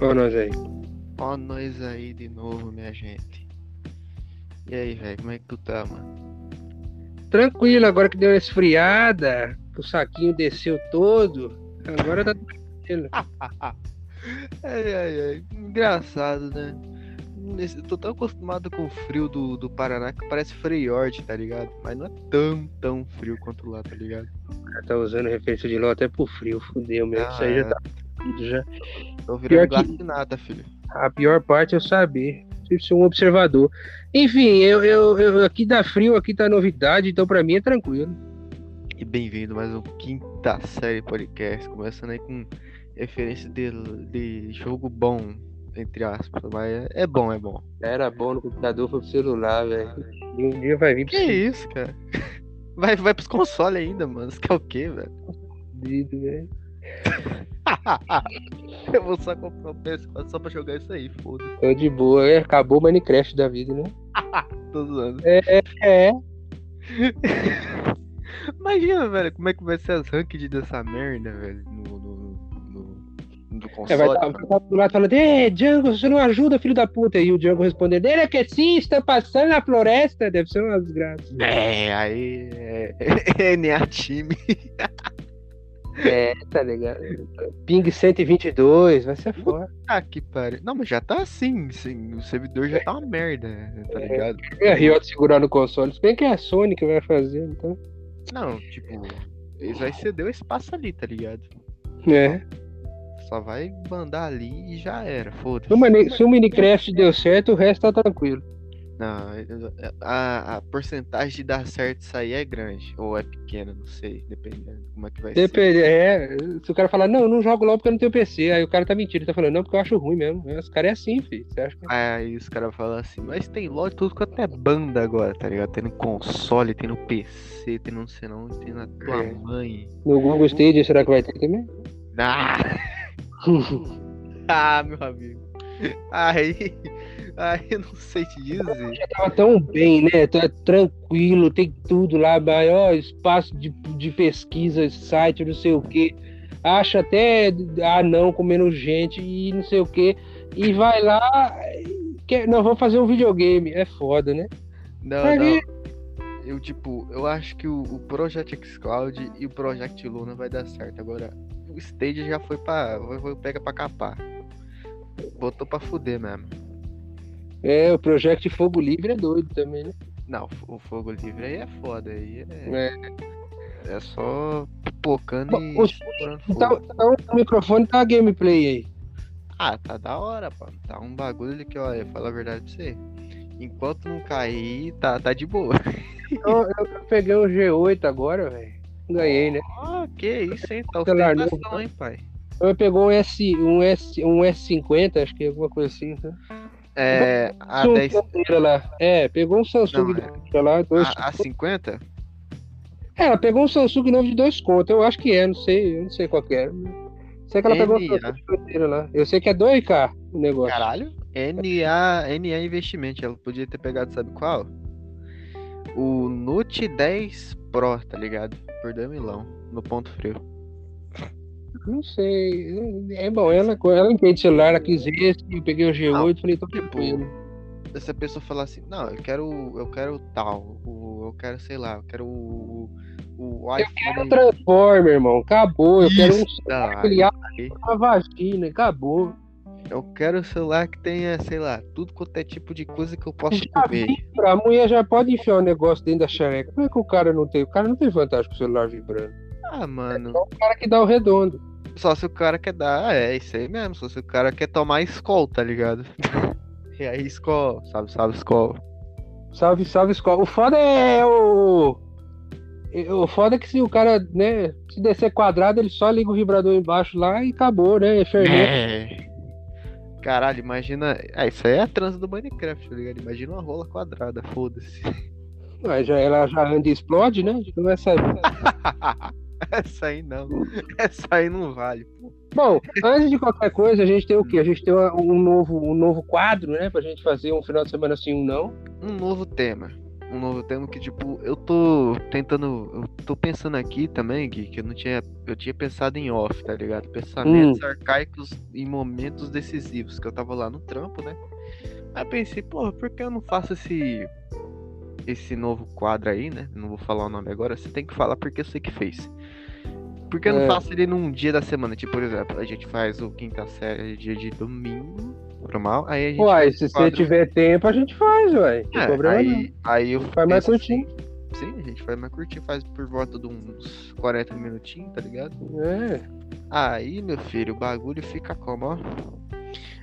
Ó nós aí. Ó nós aí de novo, minha gente. E aí, velho, como é que tu tá, mano? Tranquilo, agora que deu uma esfriada, que o saquinho desceu todo, agora tá tranquilo. ai, ai, ai. Engraçado, né? Nesse- Tô tão acostumado com o frio do, do Paraná que parece Freyord, tá ligado? Mas não é tão, tão frio quanto lá, tá ligado? Tá usando referência de LOL até pro frio, fudeu mesmo. Ah, Isso aí já é. Tá já. Tô Pior virando que- glacinata, filho. A pior parte é eu saber. Preciso ser um observador. Enfim, eu, eu, eu- aqui dá frio, aqui tá novidade, então pra mim é tranquilo. E bem-vindo mais um quinta série podcast, começando aí com referência de, de jogo bom, entre aspas, mas é, é bom, é bom. Era bom no computador, foi pro celular, velho. E um dia vai vir pro Que isso, cara? Vai, vai pros consoles ainda, mano. Você quer o quê, velho? seguido, velho. Eu vou só comprar o PS4 só pra jogar isso aí, foda-se. Tô de boa, é, acabou o Minecraft da vida, né? Tô zoando. É, Imagina, velho, como é que vai ser as ranked dessa merda, velho, no, no, no, no é console. vai estar tá, do lado falando, Ê, Django, você não ajuda, filho da puta. E o Django respondendo, ele é que sim, está passando na floresta. Deve ser uma desgraça. É, aí é, é NA time. É, tá ligado? Ping 122, vai ser foda. Ah, que pariu. Não, mas já tá assim, sim. O servidor já tá uma merda, tá ligado? É a Riot segurar no console, se bem que é a Sony que vai fazer, então. Não, tipo, eles vai ceder o espaço ali, tá ligado? É. Só vai mandar ali e já era, foda-se. O, se o Minecraft deu certo, o resto tá tranquilo. Não, a, a porcentagem de dar certo isso aí é grande. Ou é pequena, não sei, dependendo de como é que vai ser. Depende, é, se o cara falar, não, eu não jogo LOL porque eu não tenho PC, aí o cara tá mentindo, ele tá falando, não, porque eu acho ruim mesmo. Os caras é assim, filho. Você acha que Aí os caras falam assim, mas tem LOL e tudo quanto é banda agora, tá ligado? Tem no console, tem no PC, tem no não sei não, tem na tua É. mãe. no Google Stadia será que vai ter também? Ah, ah, meu amigo. Aí, aí não sei te dizer. tava tão bem, né? Tá tranquilo, tem tudo lá, maior espaço de, de pesquisa, site, não sei o que. Acha até anão comendo gente e não sei o que. E vai lá. Quer, não, vamos fazer um videogame. É foda, né? Não, Pra não. quê? Eu, tipo, eu acho que o, o Project xCloud e o Project Luna vai dar certo. Agora, o Stage já foi pra. Foi, foi pega pra capar. Botou pra fuder mesmo. É, o Project Fogo Livre é doido também, né? Não, o Fogo Livre aí é foda. Aí é, É. é só pipocando e o- fogo. Então, então o microfone tá a gameplay aí. Ah, tá da hora, pô. Tá um bagulho que, olha, fala a verdade pra você. Enquanto não cair, tá, tá de boa. Eu, eu peguei um G8 agora, velho. Ganhei, né? Ah, que isso, hein? Tá Celular ostentação, novo. hein, pai? Eu pegou um S, um S, um S50, acho que é alguma coisa assim. Né? É. A Samsung 10. bandeira lá. É, pegou um Samsung Não, é. lá, dois. A, a 50? É, ela pegou um Samsung novo de dois contos. Eu acho que é, não sei, eu não sei qual que é. Sei que ela pegou um. Samsung lá. Eu sei que é 2K o negócio. Caralho. NA, NA Investimento. Ela podia ter pegado, sabe qual? O Note 10 Pro, tá ligado? Por 2 milão. No ponto frio. Não sei. É bom, ela, ela entende celular, ela quis esse, eu peguei o G8 falei, tô tranquilo. Se a pessoa falar assim, não, eu quero. Eu quero tal. O, eu quero, sei lá, eu quero o. O Eu quero iPhone. Transformer, irmão. Acabou. Eu quero um Isso, celular criado uma vagina. Acabou. Eu quero um celular que tenha, sei lá, tudo quanto é tipo de coisa que eu posso Já comer. vibra, a mulher já pode enfiar o negócio dentro da xereca. Como é que o cara não tem? O cara não tem vantagem com o celular vibrando. Ah, mano. É o cara que dá o redondo. Só se o cara quer dar. É, isso aí mesmo. Só se o cara quer tomar Skol, tá ligado? e aí, Skol, sabe, sabe, Skol. Salve, salve, escola. O foda é o. é, O foda é que se o cara, né, se descer quadrado, ele só liga o vibrador embaixo lá e acabou, né? É fermento. É. Caralho, imagina. Ah, isso aí é a transa do Minecraft, tá ligado? Imagina uma rola quadrada, foda-se. Mas já, ela já anda e explode, né? A gente não vai saber. Essa aí não. Essa aí não vale. pô. Bom, antes de qualquer coisa, a gente tem o quê? A gente tem um novo, um novo quadro, né? Pra gente fazer um final de semana assim, um não. Um novo tema. um novo tema que, tipo, eu tô tentando. Eu tô pensando aqui também, que, que eu não tinha. Eu tinha pensado em off, tá ligado? Pensamentos arcaicos em momentos decisivos, que eu tava lá no trampo, né? Aí eu pensei, porra, por que eu não faço esse. Esse novo quadro aí, né? Não vou falar o nome agora, você tem que falar porque eu sei que fez. Por que eu não É. faço ele num dia da semana? Tipo, por exemplo, a gente faz o quinta série dia de domingo, normal. Aí a gente. Uai, se você tiver tempo, a gente faz, ué. É, problema não. aí, aí eu Faz mais penso assim, curtinho. Sim, a gente faz mais curtinho, faz por volta de uns 40 minutinhos, tá ligado? É. Aí, meu filho, o bagulho fica como, ó.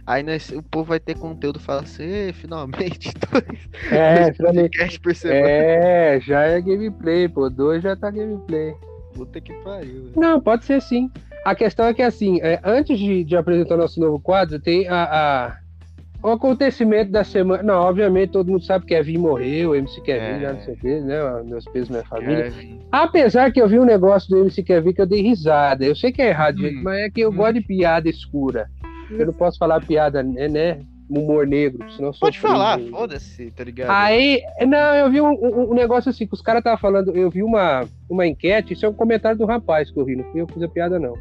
Aí nós, o povo vai ter conteúdo fala assim, "Ê, finalmente, dois, É, dois finalmente. por semana. É, já é gameplay, pô. Dois já tá gameplay. Puta que pariu. Não, pode ser sim. A questão é que, assim, é, antes de, de apresentar nosso novo quadro, tem a, a- o acontecimento da semana. Não, obviamente todo mundo sabe que Kevin morreu, MC Kevin, É. já não sei o quê, né? Meus pesos, minha família. Kevin. Apesar que eu vi um negócio do MC Kevin que eu dei risada. Eu sei que é errado, Hum. gente, mas é que eu Hum. gosto de piada escura. Eu não posso falar piada, né? né? Humor negro, senão Pode falar, preso. foda-se, tá ligado? Aí, não, eu vi um, um- um negócio assim, que os caras estavam falando, eu vi uma, uma enquete, isso é um comentário do rapaz que eu vi, não fui eu que fiz a piada, não.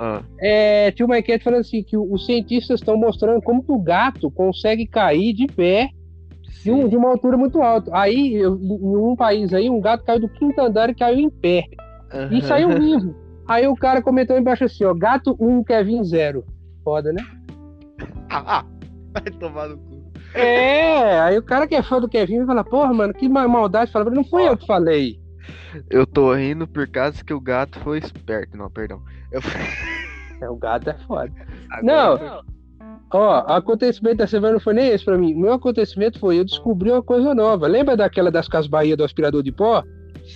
Ah, É, tinha uma enquete falando assim, que os cientistas estão mostrando como que o gato consegue cair de pé de, um- de uma altura muito alta. Aí, eu- em um país aí, um gato caiu do quinto andar e caiu em pé. E Aham. saiu vivo. Aí o cara comentou embaixo assim, ó, gato 1, Kevin 0. Foda, né? Ah, ah, vai tomar no cu. É, aí o cara que é fã do Kevin vai falar, porra, mano, que ma- maldade. Fala, não fui Ó. eu que falei. Eu tô rindo por causa que o gato foi esperto. Não, perdão. Eu... É, o gato é foda. Agora- Não. Ó, o acontecimento da semana não foi nem esse pra mim. O meu acontecimento foi, eu descobri uma coisa nova. Lembra daquela das Casas Bahia do aspirador de pó?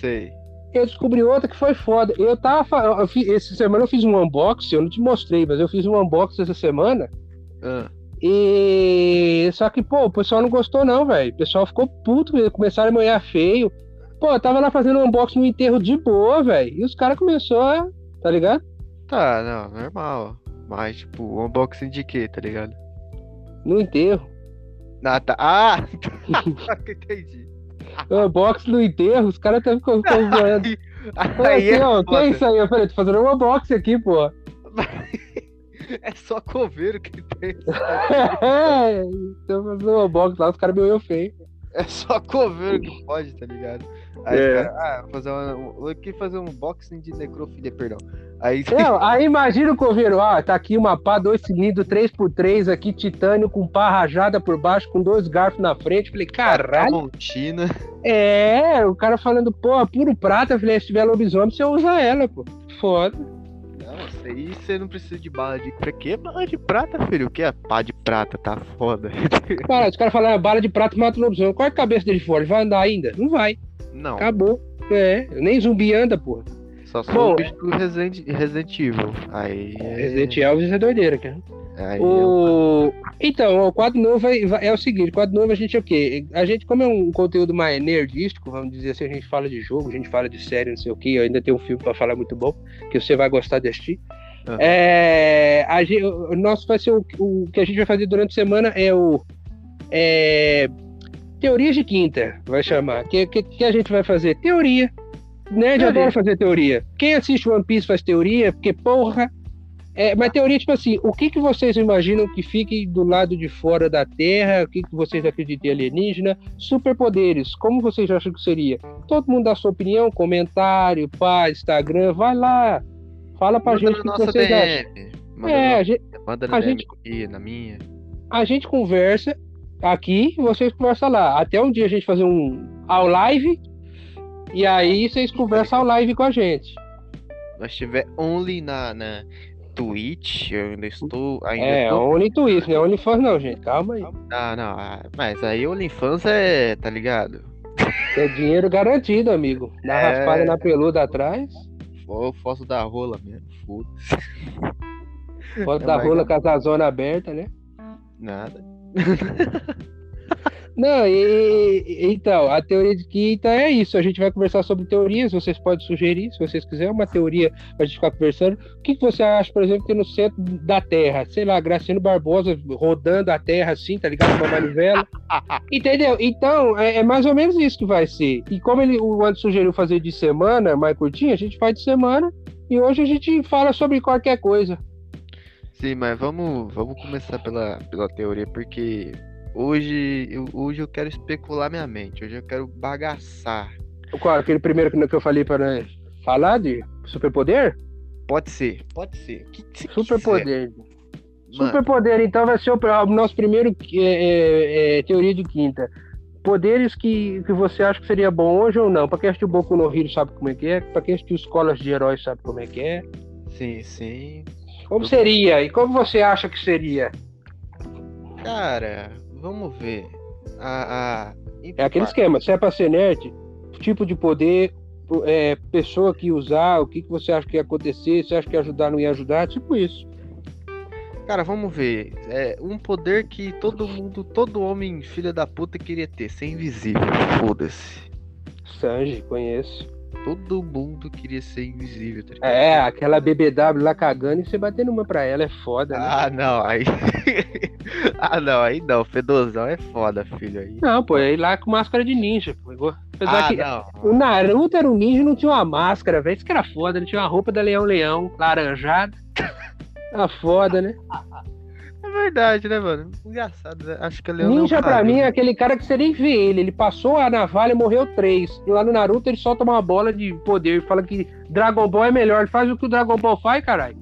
Sei. Eu descobri outra que foi foda. Eu tava. eu fiz- essa semana eu fiz um unboxing, eu não te mostrei, mas eu fiz um unboxing essa semana. Ah, E. Só que, pô, o pessoal não gostou, não, velho. O pessoal ficou puto, começaram a manhar feio. Pô, eu tava lá fazendo um unboxing no enterro de boa, velho. E os caras começaram a. Tá ligado? tá, não, normal. Mas, tipo, unboxing de quê, tá ligado? No enterro. Ah, tá. Ah! Entendi. Unboxing no enterro, os caras até ficou zoando. Aí assim, é, ó, que é isso aí? Eu falei, tô fazendo um unboxing aqui, pô. é só coveiro que tem. É, tô fazendo um unboxing lá, os caras me olham feio. É só coveiro que pode, tá ligado? Aí, É. cara, ah, fazer uma, um- eu aqui fazer um unboxing de necrofilia, perdão. Aí, Não, aí imagina o coveiro, ó, tá aqui uma pá, dois cilindros, 3x3 aqui, titânio com pá rajada por baixo, com dois garfos na frente. Falei, caralho. Tramontina. É, o cara falando, pô, puro prata. Falei, se tiver lobisomem, você usa ela, pô. Foda. Isso aí você não precisa de bala de. Pra que bala de prata, filho? O que é pá de prata? Tá foda. Cara, os caras falaram, bala de prata mata o lobisomem. Qual é a cabeça dele fora? Ele vai andar ainda? Não vai. Não, Acabou. É, nem zumbi anda, pô. só sou Bom, o bicho do Resident, Resident Evil. Aí. Resident Evil é doideira, cara. O... Então, o quadro novo vai- é, o seguinte, o quadro novo a gente é o quê? A gente, como é um conteúdo mais nerdístico, vamos dizer assim, a gente fala de jogo, a gente fala de série, não sei o quê, eu ainda tenho um filme pra falar muito bom, que você vai gostar de assistir. Ah. É, a gente, o nosso vai ser o, o que a gente vai fazer durante a semana é o é, Teorias de Quinta, vai chamar. Que, que, que a gente vai fazer? Teoria. Nerd Teoria. adora fazer teoria. Quem assiste One Piece faz teoria, porque porra, é, mas teoria, tipo assim, o que, que vocês imaginam que fique do lado de fora da Terra? O que, que vocês acreditam em alienígena? Superpoderes, como vocês acham que seria? Todo mundo dá sua opinião, comentário, pá, Instagram, vai lá. Fala pra Manda gente o que nossa vocês acham. DM. Manda, É, na, a gente, manda na a DM gente- minha, na minha. a gente conversa aqui e vocês conversam lá. Até um dia a gente fazer um ao live e aí vocês conversam ao live com a gente. Nós tiver only na, na Twitch, eu ainda estou. Ainda É, tô... Only não é OnlyFans não, gente. Calma aí. Ah, não, ah, mas aí OnlyFans é, tá ligado? É dinheiro garantido, amigo. Dá É. raspada na peluda atrás. Ou foto da rola mesmo, foda-se. Foto É rola com a zona aberta, né? Nada. Não, e, então, a teoria de quinta é isso. A gente vai conversar sobre teorias. Vocês podem sugerir, se vocês quiserem, uma teoria pra gente ficar conversando. O que, que você acha, por exemplo, que no centro da Terra, sei lá, Graciano Barbosa rodando a Terra assim, tá ligado? Com uma manivela. Entendeu? Então, é, é mais ou menos isso que vai ser. E como ele, o Anderson sugeriu fazer de semana, mais curtinho, a gente faz de semana. E hoje a gente fala sobre qualquer coisa. Sim, mas vamos, vamos começar pela, pela teoria, porque hoje eu, hoje eu quero especular minha mente, hoje eu quero bagaçar. Qual? Aquele primeiro que eu falei para falar de superpoder? Pode ser, pode ser. Superpoder. Superpoder, então, vai ser o, nosso primeiro é, é, é, teoria de quinta. Poderes que, que você acha que seria bom hoje ou não? Pra quem assistiu Boku no Hero sabe como é que é. Pra quem assistiu Escolas de Heróis sabe como é que é. sim, sim. Como seria? E como você acha que seria? Cara, vamos ver. A, a... É aquele esquema. Se é pra ser nerd, tipo de poder, é, pessoa que usar, o que, que você acha que ia acontecer, você acha que ia ajudar, não ia ajudar, tipo isso. Cara, vamos ver. É um poder que todo mundo, todo homem filha da puta queria ter, ser invisível. Foda-se. Sanji, conheço. Todo mundo queria ser invisível, tá? É, aquela BBW lá cagando e você batendo uma pra ela, é foda, né? Ah, não, aí. ah, não, aí não. Fedozão é foda, filho. Aí. Não, pô, aí lá com máscara de ninja, pô. Apesar Ah, que não. o Naruto era um ninja e não tinha uma máscara, velho. Isso que era foda, ele tinha uma roupa da Leão Leão, laranjada. Tá foda, né? É verdade, né, mano? Engraçado, né? Acho que a Leão não ninja pra mim é aquele cara que você nem vê ele. Ele passou a navalha e morreu três. E lá no Naruto ele solta uma bola de poder e fala que Dragon Ball é melhor. Ele faz o que o Dragon Ball faz, caralho.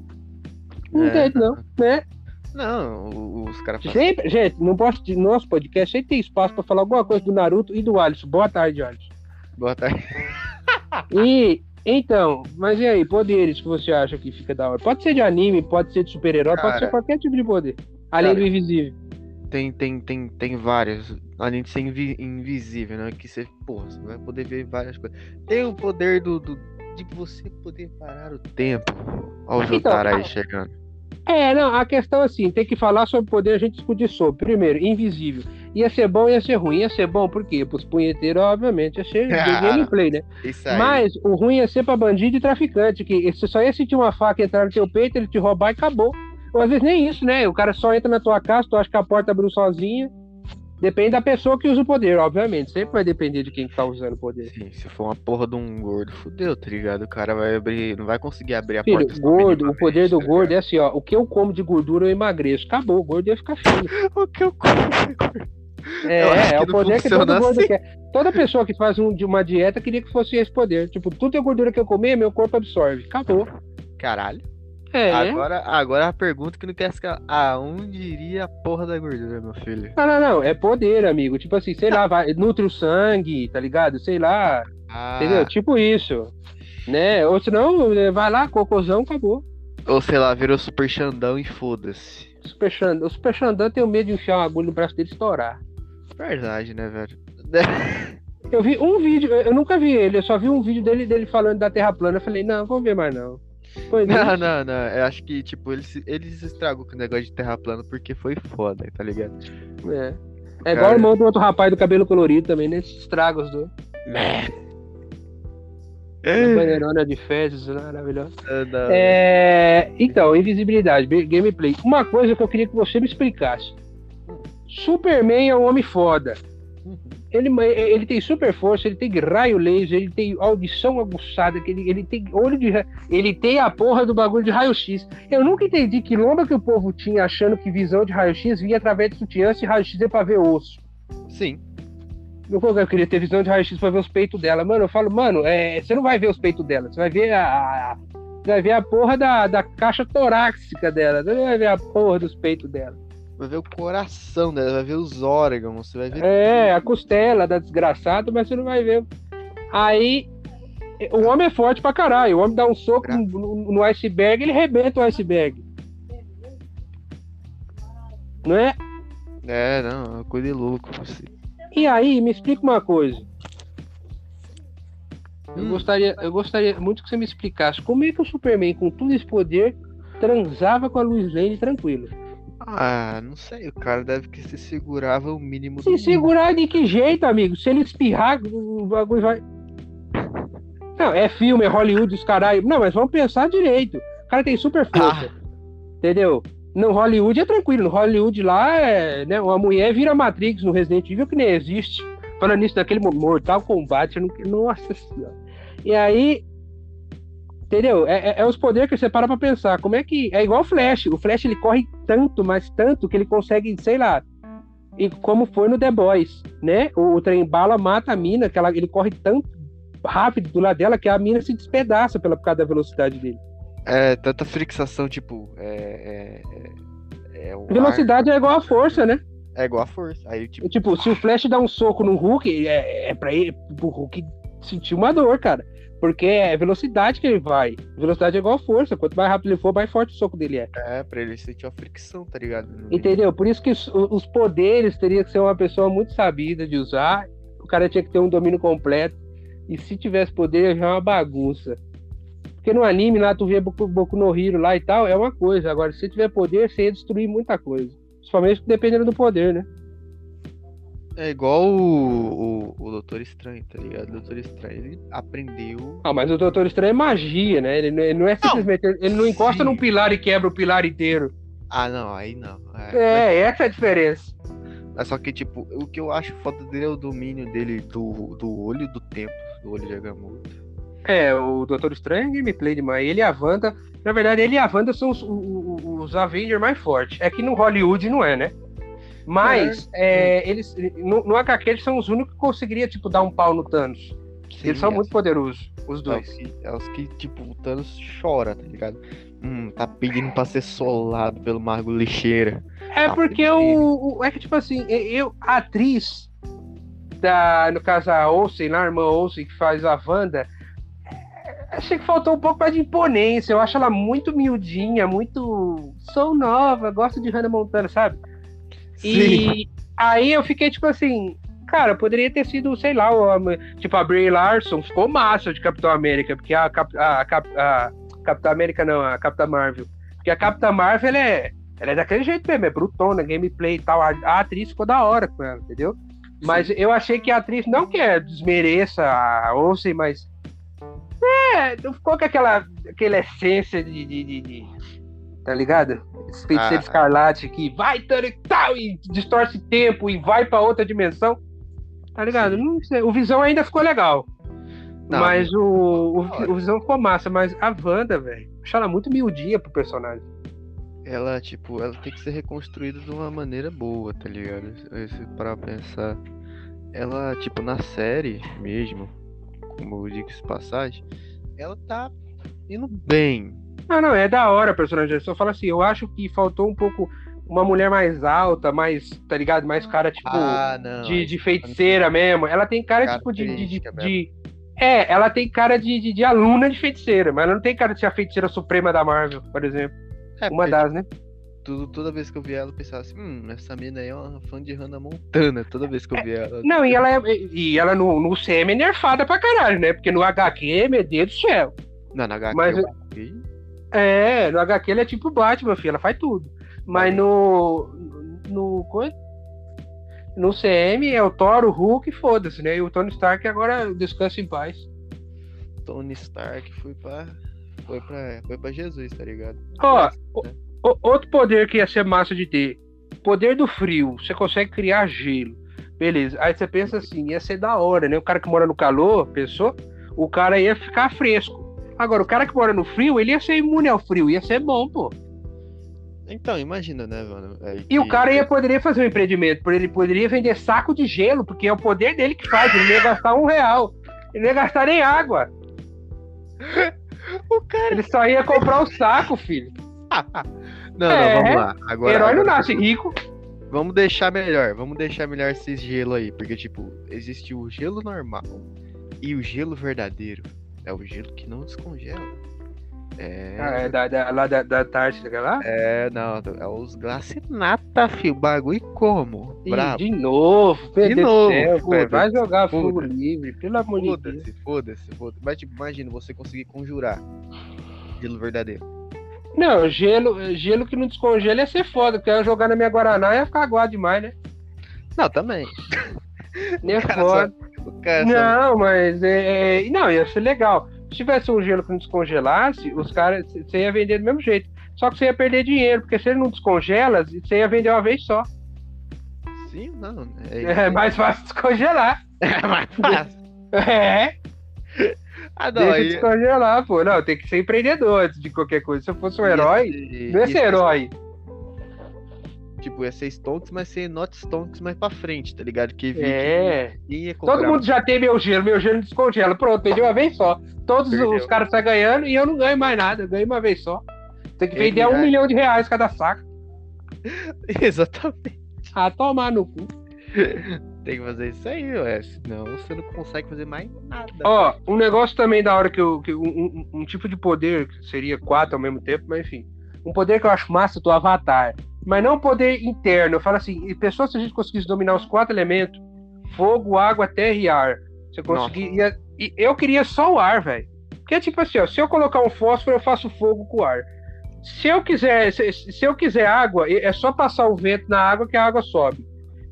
Não É. entendo, não, né? Não, o- os caras falam. Sempre, gente, não posso, no nosso podcast sempre tem espaço pra falar alguma coisa do Naruto e do Alisson. Boa tarde, Alisson. Boa tarde. E então, mas e aí, poderes que você acha que fica da hora? Pode ser de anime, pode ser de super-herói, pode ser qualquer tipo de poder. Além Cara. do invisível. Tem, tem, tem, tem vários. Além de ser invi- invisível, né? Que você, porra, você vai poder ver várias coisas. Tem o poder do, do- de você poder parar o tempo. Olha o Então, aí chegando. É, não, a questão é assim, tem que falar sobre poder, a gente discutir sobre. Primeiro, invisível. Ia ser bom, ia ser ruim. Ia ser bom, por quê? Pros punheteiros, obviamente, ia ser Ah, gameplay, né? Mas o ruim ia ser pra bandido e traficante, que você só ia sentir uma faca entrar no teu peito, ele te roubar e acabou. Ou às vezes nem isso, né? O cara só entra na tua casa, tu acha que a porta abriu sozinha. Depende da pessoa que usa o poder, obviamente. Sempre vai depender de quem tá usando o poder. Sim, se for uma porra de um gordo, fudeu, tá ligado? O cara vai abrir, não vai conseguir abrir a Filho, porta. gordo, o poder do tá gordo é assim, ó. O que eu como de gordura eu emagreço. Acabou, o gordo ia ficar fino. O que eu como é gordo. É, é que o poder que todo gordo assim. quer. Toda pessoa que faz um, de uma dieta queria que fosse esse poder. Tipo, tudo é gordura que eu comer, meu corpo absorve. Acabou. Caralho. É. Agora, agora a pergunta que não quer ficar. Aonde iria a porra da gordura, meu filho? Não, não, não. É poder, amigo. Tipo assim, sei lá, vai, nutre o sangue, tá ligado? Sei lá. Ah, Entendeu? Tipo isso. Né? Ou senão, eh, vai lá, cocôzão, acabou. Ou sei lá, virou super xandão e foda-se. Super Xandão, o Super Xandão tem o medo de enfiar uma agulha no braço dele e estourar. Verdade, né, velho? Eu vi um vídeo, eu eu nunca vi ele, eu só vi um vídeo dele, dele falando da Terra plana. Eu falei, não, vamos ver mais não. Foi Não, isso. não, não. Eu acho que, tipo, eles, eles estragou com o negócio de terra plana porque foi foda, tá ligado? É. É igual o irmão do outro rapaz do cabelo colorido também, nesses estragos do. É. Banheirona de fezes, maravilhoso. Ah, não. É, então, invisibilidade, gameplay. Uma coisa que eu queria que você me explicasse. Superman é um homem foda. Ele, ele tem super força, ele tem raio laser, ele tem audição aguçada, que ele, ele tem olho de. Ele tem a porra do bagulho de raio-x. Eu nunca entendi que lomba que o povo tinha achando que visão de raio-x vinha através de sutiã se raio-x é pra ver osso. Sim. Eu, eu queria ter visão de raio-x pra ver os peitos dela. Mano, eu falo, mano, é, você não vai ver os peitos dela, você vai ver a. a- você vai ver a porra da, da caixa torácica dela, você não vai ver a porra dos peitos dela. Vai ver o coração dela, vai ver os órgãos, você vai ver. É, a costela da desgraçada, mas você não vai ver. Aí, o homem é forte pra caralho. O homem dá um soco no, no- no iceberg, ele rebenta o iceberg. Não é? É, não, é uma coisa de louco. Você. E aí, me explica uma coisa. Eu Hum. gostaria, eu gostaria muito que você me explicasse como é que o Superman, com todo esse poder, transava com a Lois Lane tranquilo. Ah, não sei. O cara deve que se segurava o mínimo Se segurar de que jeito, amigo? Se ele espirrar, o bagulho vai. Não, é filme, é Hollywood, os caralho. Não, mas vamos pensar direito. O cara tem super força. Ah. Entendeu? No Hollywood é tranquilo. No Hollywood lá, é, né, uma mulher vira Matrix no Resident Evil que nem existe. Falando nisso daquele Mortal Kombat, eu não... nossa senhora. E aí, entendeu? É, é, é os poderes que você para pra pensar. Como é que. É igual o Flash. O Flash ele corre tanto, mas tanto, que ele consegue, sei lá. E como foi no The Boys, né? O, o trem bala mata a mina, que ela, ele corre tanto rápido do lado dela que a mina se despedaça pela, por causa da velocidade dele. É, tanta fricção, tipo. É, é, é o Velocidade ar- é igual a força, né? É igual a força. Aí, tipo. Tipo, se o Flash dá um soco no Hulk, é, é pra ele, pro Hulk sentir uma dor, cara. Porque é velocidade que ele vai. Velocidade é igual força. Quanto mais rápido ele for, mais forte o soco dele é. É, pra ele sentir uma fricção, tá ligado? Entendeu? Por isso que os, os poderes teria que ser uma pessoa muito sabida de usar. O cara tinha que ter um domínio completo. E se tivesse poder, já é uma bagunça. Porque no anime lá, tu vê Boku, Boku no Hero lá e tal, é uma coisa. Agora, se tiver poder, você ia destruir muita coisa. Principalmente dependendo do poder, né? É igual o, o, o Doutor Estranho, tá ligado? O Doutor Estranho, ele aprendeu. Ah, mas o Doutor Estranho é magia, né? Ele, não- ele não é simplesmente. Ele não encosta sim. num pilar e quebra o pilar inteiro. Ah, não, aí não. É, É, essa é a diferença. mas só que, tipo, o que eu acho foda dele é o domínio dele do, do olho do tempo, do olho de Agamotto. É, o Doutor Estranho é gameplay demais. Ele e a Wanda. Na verdade, ele e a Wanda são os, o- o- os Avengers mais fortes. É que no Hollywood não é, né? Mas é, eles. No, no HQ eles são os únicos que conseguiria, tipo, dar um pau no Thanos. Eles são Sim, muito poderosos, os é, os dois. que, é os que, tipo, o Thanos chora, tá ligado? Hum, tá pedindo pra ser solado pelo Margo Lixeira. É Ah, porque o, o- É que, tipo assim, eu, a atriz da. No caso, a Olsen, lá, a irmã Olsen, que faz a Wanda. é, Achei que faltou um pouco mais de imponência. Eu acho ela muito miudinha, muito. Sou nova, gosto de Hannah Montana, sabe? E aí eu fiquei tipo assim, cara, poderia ter sido, sei lá, o- tipo a Brie Larson ficou massa de Capitão América, porque a, Cap- a, Cap- a Capitã América não, a Capitã Marvel. Porque a Capitã Marvel ela é, ela é daquele jeito mesmo, é brutona, gameplay e tal. A, a atriz ficou da hora com ela, entendeu? Mas eu achei que a atriz não que é, desmereça a Olsen, mas. É, ficou com aquela, aquela essência de. de, de- de- tá ligado? Esse feiticeiro Ah. escarlate que vai tanto e tal, e distorce tempo e vai pra outra dimensão. Tá ligado? Sim. Não sei, o Visão ainda ficou legal. Não, mas o, o, o Visão ficou massa, mas a Wanda, velho, achei ela muito miudinha pro personagem. ela, tipo, ela tem que ser reconstruída de uma maneira boa, tá ligado? Se parar pra pensar. Ela, tipo, na série mesmo, como eu digo de passagem, ela tá indo bem. Não, não, é da hora a personagem. Eu só falo assim, eu acho que faltou um pouco uma mulher mais alta, mais, tá ligado? Mais cara, tipo, ah, não. de, de feiticeira mesmo. Ela tem cara, tipo, de. de, de- É, ela tem cara de, de, aluna de feiticeira, mas ela não tem cara de ser a feiticeira suprema da Marvel, por exemplo. É, Uma das, né? tudo- toda vez que eu vi ela, eu pensava assim, hum, essa mina aí é uma fã de Hannah Montana. Toda vez que eu vi ela. Não, e ela, é, e ela no, no CM é nerfada pra caralho, né? Porque no HQ, meu Deus do céu. Não, na HQ Mas eu. É, no HQ ela é tipo Batman, filho, ela faz tudo. Mas no. No. No CM é o Thor, o Hulk e foda-se, né? E o Tony Stark agora descansa em paz. Tony Stark foi pra. Foi pra, foi pra Jesus, tá ligado? Ó, o- outro poder que ia ser massa de ter. Poder do frio. Você consegue criar gelo. Beleza. Aí você pensa assim, ia ser da hora, né? O cara que mora no calor, pensou? O cara ia ficar fresco. Agora, o cara que mora no frio, ele ia ser imune ao frio, ia ser bom, pô. Então, imagina, né, mano? aí E o cara ia poderia fazer um empreendimento, ele poderia vender saco de gelo, porque é o poder dele que faz, ele não ia gastar um real. Ele não ia gastar nem água. O cara. Ele só ia comprar o saco, filho. Não, É, não, vamos lá. Agora, Herói não nasce rico. Vamos deixar melhor, vamos deixar melhor esse gelo aí, porque tipo, existe o gelo normal e o gelo verdadeiro. É o gelo que não descongela. É. Ah, é da, da- lá da, da lá? É, não, é os glacinata, filho. Bagulho como? Ih, Brabo. de novo, De novo, céu, velho. vai jogar Foda. fogo livre, pelo amor de Deus. Foda-se, foda-se. Mas tipo, imagina você conseguir conjurar gelo verdadeiro. Não, gelo, gelo que não descongela ia ser foda, porque eu jogar na minha Guaraná ia ficar aguado demais, né? Não, também. Nem é foda. O cara só- Não, mas é, é- Não, ia ser legal. Se tivesse um gelo que não descongelasse, os caras. Você ia vender do mesmo jeito. Só que você ia perder dinheiro, porque se ele não descongela, você ia vender uma vez só. Sim, não. É mais fácil descongelar. É mais fácil. É, Ah, não, deixa aí. descongelar, pô. Não, tem que ser empreendedor antes de qualquer coisa. Se eu fosse um herói, Ia não ia ser herói. Tipo, ia ser Stonks, mas ser not Stonks mais pra frente, tá ligado? Que É. que comprar. Todo mundo já tem meu gelo, meu gelo descongela. Pronto, perdi uma vez só. Todos os caras estão ganhando e eu não ganho mais nada. Eu ganho uma vez só. Tem que Ele vender um vai- milhão de reais cada saco. Exatamente. Ah, tomar no cu. Tem que fazer isso aí, ué. Senão você não consegue fazer mais nada. Ó, um negócio também da hora que eu. Que um, um- um tipo de poder, que seria quatro ao mesmo tempo, mas enfim. Um poder que eu acho massa do Avatar. Mas não poder interno. Eu falo assim, e pessoa, se a gente conseguisse dominar os quatro elementos: fogo, água, terra e ar. Você conseguiria. E eu queria só o ar, velho. Porque tipo assim, ó, se eu colocar um fósforo, eu faço fogo com o ar. Se eu quiser, se, se eu quiser água, é só passar o vento na água que a água sobe.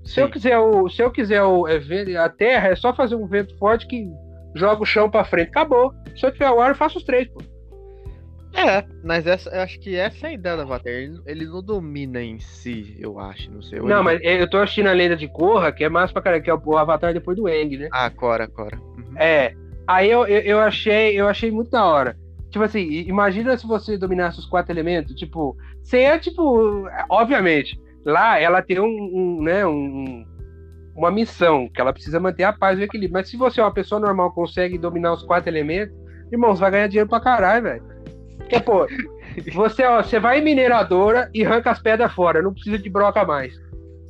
Se eu Sim. quiser o, se eu quiser o, é, a terra, é só fazer um vento forte que joga o chão pra frente. Acabou. Se eu tiver o ar, eu faço os três, pô. É, mas essa, eu acho que essa é a ideia do Avatar. Ele, ele não domina em si, eu acho. Não sei. Não, ele- mas eu tô assistindo a lenda de Korra, que é massa pra caralho, que é o, Avatar depois do Aang, né? Ah, Cora, Cora. Uhum. É. Aí eu, eu, eu achei, eu achei muito da hora. Tipo assim, imagina se você dominasse os quatro elementos, tipo, você é tipo, obviamente, lá ela tem um, um, né, um, uma missão, que ela precisa manter a paz e o equilíbrio. Mas se você é uma pessoa normal, consegue dominar os quatro elementos, irmão, você vai ganhar dinheiro pra caralho, velho. Porque, pô, você, ó, você vai em mineradora e arranca as pedras fora, não precisa de broca mais.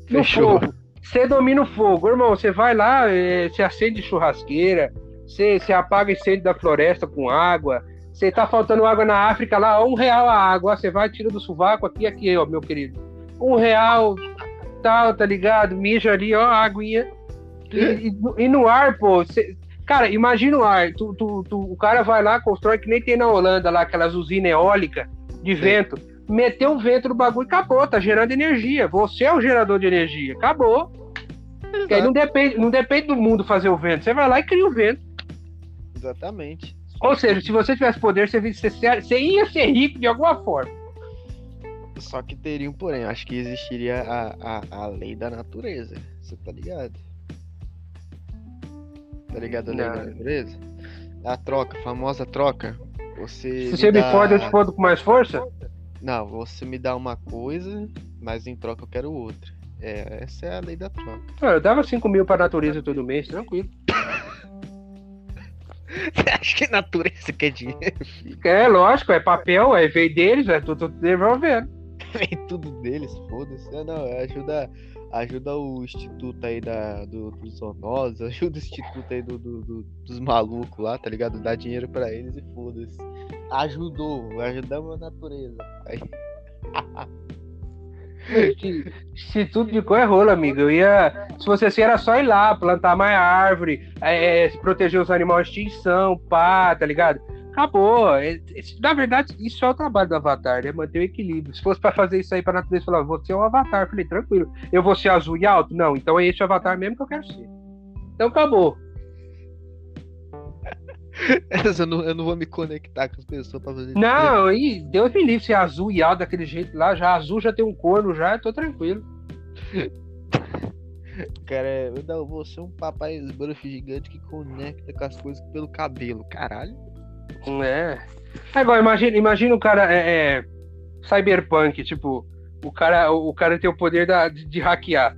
No Fechou. fogo, você domina o fogo, irmão. Você vai lá, eh, você acende churrasqueira, você, você apaga incêndio da floresta com água. Você tá faltando água na África lá, um real a água. Você vai, tira do sovaco aqui, aqui, ó, meu querido. Um real, tal, tá ligado? Mija ali, ó, a aguinha. E, e e no ar, pô, você- cara, imagina o ar. Tu, tu- tu- o cara vai lá, constrói que nem tem na Holanda lá, aquelas usinas eólicas de Sim. vento. Meteu um vento no bagulho e acabou, tá gerando energia. Você é o gerador de energia. Acabou. Porque aí não depende, não depende do mundo fazer o vento. Você vai lá e cria o vento. Exatamente. Ou seja, se você tivesse poder, você, você, você ia ser rico de alguma forma. Só que teria um porém. Acho que existiria a, a, a lei da natureza. Você tá ligado? Tá ligado a lei Não. da natureza? A troca, a famosa troca. Você. Se você me dá- fode, eu te fodo com mais força? Não, você me dá uma coisa, mas em troca eu quero outra. É, essa é a lei da troca. Ah, eu dava 5 mil pra natureza todo mês, tranquilo. Você acha que natureza quer dinheiro, filho? É, lógico, é papel, é veio deles, é tudo tudo devolvendo. Vem tudo deles, foda-se. Ah, não, ajuda, ajuda o instituto aí da, do, dos zoonoses, ajuda o instituto aí do, do- do- dos malucos lá, tá ligado? Dá dinheiro pra eles e foda-se. Ajudou, ajudamos a natureza. Aí, tudo de cor é rolo, amigo. Eu ia. Se fosse assim, era só ir lá, plantar mais árvore, é, é, proteger os animais de extinção, pá, tá ligado? Acabou. É- esse- na verdade, isso é o trabalho do Avatar, né? Manter o equilíbrio. Se fosse pra fazer isso aí pra natureza, falar, você é um Avatar. Eu falei, tranquilo. Eu vou ser azul e alto? Não, então é esse o Avatar mesmo que eu quero ser. Então acabou. eu, não, eu não vou me conectar com as pessoas pra fazer Não, aí Deus me livre ser azul e alto daquele jeito lá. Já azul já tem um corno, já, eu tô tranquilo. Cara, é, eu vou ser um papai esbrufe gigante que conecta com as coisas pelo cabelo, caralho. É. Agora, imagina, imagina o cara é, é, cyberpunk, tipo, o cara, o cara tem o poder da- de, de hackear.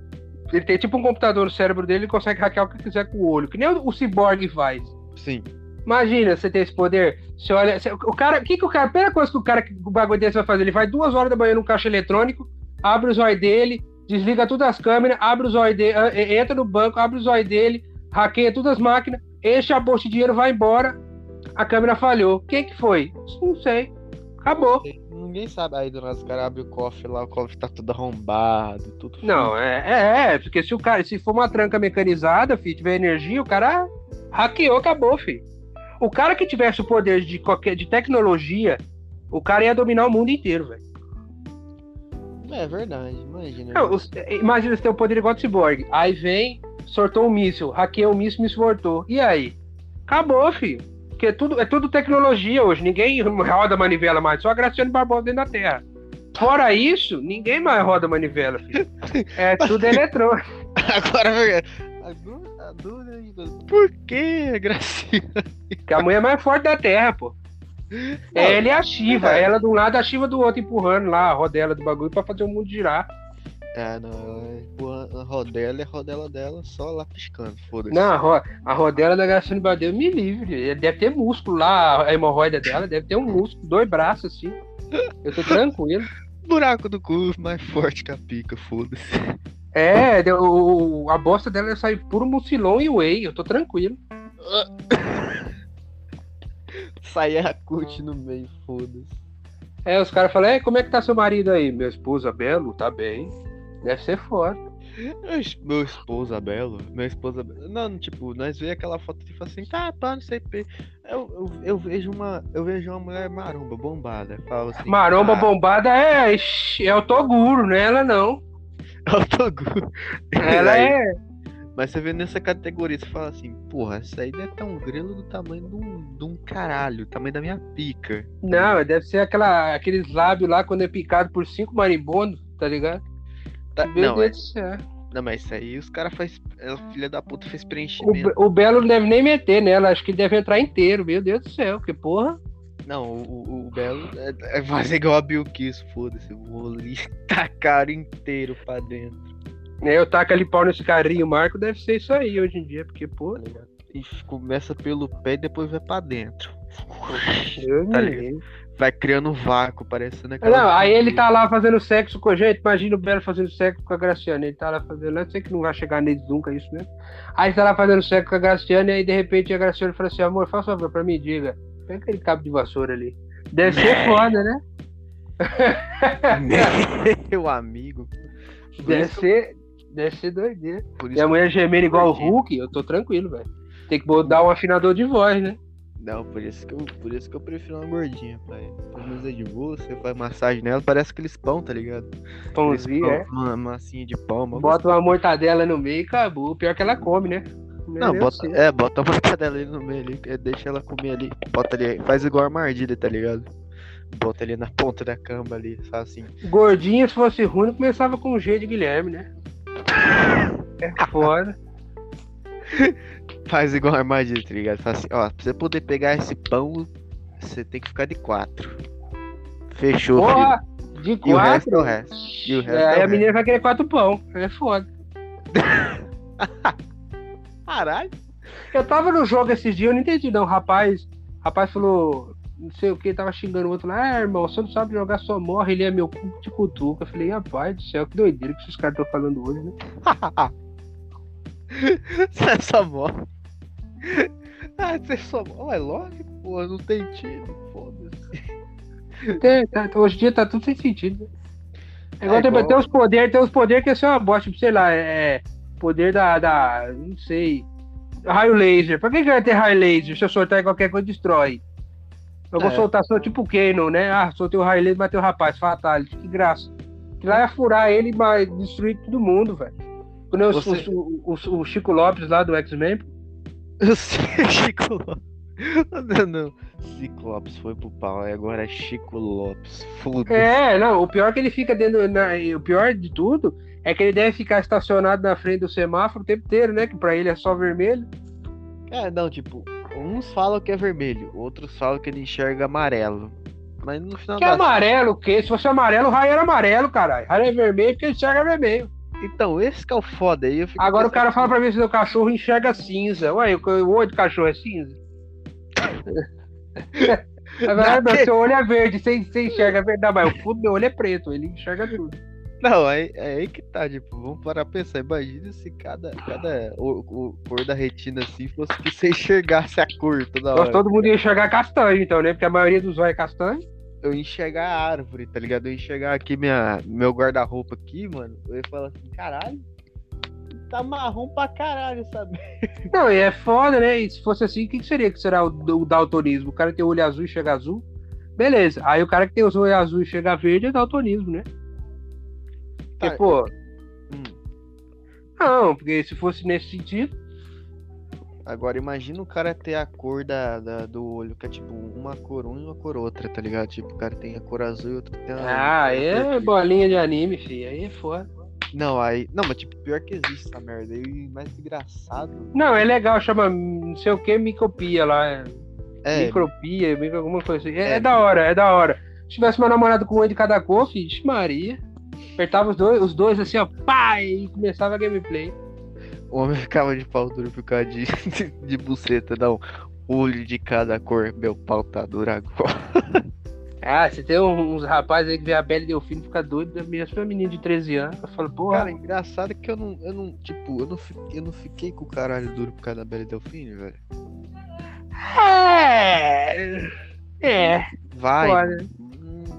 Ele tem tipo um computador no cérebro dele e consegue hackear o que quiser com o olho, que nem o, o cyborg faz. Sim. Imagina você ter esse poder. Você olha. você- o cara. O que, que o cara. A primeira coisa que o cara. O bagulho desse vai fazer? Ele vai duas horas da manhã no caixa eletrônico, abre os olhos dele, desliga todas as câmeras, abre os olhos dele, entra no banco, abre os olhos dele, hackeia todas as máquinas, enche a bolsa de dinheiro, vai embora. A câmera falhou. Quem que foi? Não sei. Acabou. Ninguém sabe. Aí do nada os caras abrem o cofre lá, o cofre tá tudo arrombado, tudo. Não, é, é, é, porque se o cara, se for uma tranca mecanizada, filho, tiver energia, o cara hackeou, acabou, filho. O cara que tivesse o poder de qualquer de tecnologia, O cara ia dominar o mundo inteiro, velho. É verdade, imagina. Não, os- imagina você ter o poder igual do Cyborg. Aí vem, sortou um míssil, hackeia o míssil, o míssil voltou. E aí? Acabou, filho. Porque é tudo, é tudo tecnologia hoje. Ninguém roda manivela mais, só a Graciane Barbosa dentro da Terra. Fora isso, ninguém mais roda manivela, filho. É tudo eletrônico. Agora é. A dú- a dúvida é por que, Gracinha? Porque a mulher é mais forte da Terra, pô. É ela e a Shiva. é. Ela de um lado, a Shiva do outro, empurrando lá a rodela do bagulho pra fazer o mundo girar. Ah, não, é a rodela é a rodela dela só lá piscando, foda-se. Não, a, ro- a rodela da Graciane Barbosa me livre. Deve ter músculo lá, a hemorroida dela, deve ter um músculo, dois braços assim. Eu tô tranquilo. Buraco do cu mais forte que a pica, foda-se. É, o, a bosta dela ia sair puro mucilon e whey, eu tô tranquilo. Sai a cut no meio, foda-se. É, os caras falam, é, como é que tá seu marido aí? Meu esposa Belo, tá bem. Deve ser foda. Meu es- Meu esposo Belo, meu esposa Belo. Não, tipo, nós vemos aquela foto e fala assim, tá, pá, não sei o quê. Eu, eu, eu vejo uma. Eu vejo uma mulher maromba, bombada. Fala assim. Maromba ah, bombada é, é o Toguro, não é ela não. Eu tô gu- Ela Aí, é. Mas você vê nessa categoria, você fala assim, porra, essa aí deve ter um grelo do tamanho de um, de um caralho, tamanho da minha pica. Não, deve ser aquela, aqueles lábios lá quando é picado por cinco marimbondos, tá ligado? Tá- Meu não, Deus é- do céu. não, mas isso aí os caras faz. A filha da puta fez O, preenchimento. Be- o Belo não deve nem meter nela, acho que ele deve entrar inteiro, meu Deus do céu, que porra. Não, o, o, o Belo é, é fazer igual a Bill Kiss, foda-se. Vou tacar inteiro pra dentro. É, eu taco ali pau nesse carinho, o Marco deve ser isso aí hoje em dia, porque, pô, Tá ligado? E começa pelo pé e depois vai pra dentro. eu Tá ligado? Vai criando um vácuo, parecendo aquela. Não, aí ele tá lá fazendo sexo com a gente, imagina o Belo fazendo sexo com a Graciane, ele tá lá fazendo, eu sei que não vai chegar neles nunca isso mesmo. Aí ele tá lá fazendo sexo com a Graciane, e aí de repente a Graciane fala assim, amor, faz favor pra mim, diga, pega aquele cabo de vassoura ali. Deve ser foda, né? Meu amigo. Por Deve isso, ser, deve ser doideira. por E isso a mulher gemendo igual o. Hulk, eu tô tranquilo, velho. Tem que dar um afinador de voz, né? Não, por isso que eu, por isso que eu prefiro uma gordinha, pai. Pelo menos é de boa, você faz massagem nela, parece aqueles pão, tá ligado? Pãozinho, pão, é. Uma massinha de pão, mó Bota uma mortadela no meio e acabou. Pior que ela come, né? Não, Eu bota, sei. é, bota a mortadela ali no meio ali, é, deixa ela comer ali, bota ali, faz igual a armadilha, tá ligado? Bota ali na ponta da cama ali, só assim. Gordinho, se fosse ruim, começava com o G de Guilherme, né? É foda. Faz igual a armadilha, tá ligado? Fala assim, ó, pra você poder pegar esse pão, você tem que ficar de quatro. Fechou, filho. Porra, de E o resto é quatro. o resto. E o resto É, é aí o a menina vai querer quatro pão. É foda. Caralho. Eu tava no jogo esses dias, eu não entendi não. Rapaz, rapaz falou, não sei o que, tava xingando o outro lá, ah, irmão, você não sabe jogar, só morre, ele é meu cu de cutuca. Eu falei, rapaz do céu, que doideira que esses caras estão falando hoje, né? Você só morre. Ah, você só morre. É lógico, porra, não tem time, foda-se. Tem- tá- hoje em dia tá tudo sem sentido. É É tem, uns poderes, tem uns poderes que é só uma bosta, tipo, sei lá, é poder da, da. não sei. Raio laser. Pra que, que vai ter raio laser? Se eu soltar qualquer coisa, destrói. Eu vou É. soltar só tipo Kano, né? Ah, soltei o raio laser, bateu o rapaz, fatality. Que graça. Que lá ia furar ele e destruir todo mundo, velho. Você- o, o- o Chico Lopes lá do X-Men, Chico Lopes. Não, não. Ciclopes foi pro pau, e agora é Chico Lopes. Foda-se. É, não, o pior é que ele fica dentro. Na, o pior de tudo é que ele deve ficar estacionado na frente do semáforo o tempo inteiro, né? Que pra ele é só vermelho. É, não, tipo, uns falam que é vermelho, outros falam que ele enxerga amarelo. Mas no final Que amarelo o quê? Se fosse amarelo, o raio era amarelo, caralho. Raio é vermelho porque ele enxerga vermelho. Então, esse que é o foda aí. Eu fico Agora o cara fala assim, pra mim se o cachorro enxerga cinza. Ué, o, olho do cachorro é cinza? Agora, Dá meu, seu olho é verde, você, você enxerga verde. Não, mas o fundo do meu olho é preto, ele enxerga tudo. Não, é, é aí que tá, tipo, vamos parar pra pensar. Imagina se cada, cada o, o cor da retina assim fosse que você enxergasse a cor toda hora. todo mundo ia enxergar castanho, então, né? Porque a maioria dos olhos é castanho. Eu enxergar a árvore, tá ligado? Eu enxergar aqui minha, meu guarda-roupa aqui, mano. Eu ia falar assim, caralho, tá marrom pra caralho, sabe? Não, e é foda, né? E se fosse assim, o que que seria que será o, o daltonismo? O cara tem o olho azul e enxerga azul? Beleza. Aí o cara que tem os olhos azuis e chega verde é daltonismo, né? Porque, Tá, pô. Hum. Não, porque se fosse nesse sentido. Agora imagina o cara ter a cor da, da- do olho, que é tipo uma cor um e uma cor outra, tá ligado? Tipo, o cara tem a cor azul e outro tem a. Ah, é bolinha de anime, filho. Aí é foda. Não, aí. Não, mas tipo, pior que existe essa merda. E mais engraçado. Não, é legal, chama não sei o que, micopia lá. é Micropia, micro, alguma coisa assim. É, É. é da hora, é da hora. Se tivesse uma namorada com um de cada cor, filho, Maria. Apertava os dois, os dois assim, ó, pá, e começava a gameplay. O homem ficava de pau duro por causa de, de buceta, não. Olho de cada cor, meu pau tá duro agora. Ah, você tem uns rapazes aí que vê a Bela Delfino e fica doido, da minha uma menina de 13 anos. Eu falo, porra, Cara, engraçado que eu não, eu não, tipo, eu não, eu não fiquei com o caralho duro por causa da Bela Delfine, velho. é. É, Vai. Olha.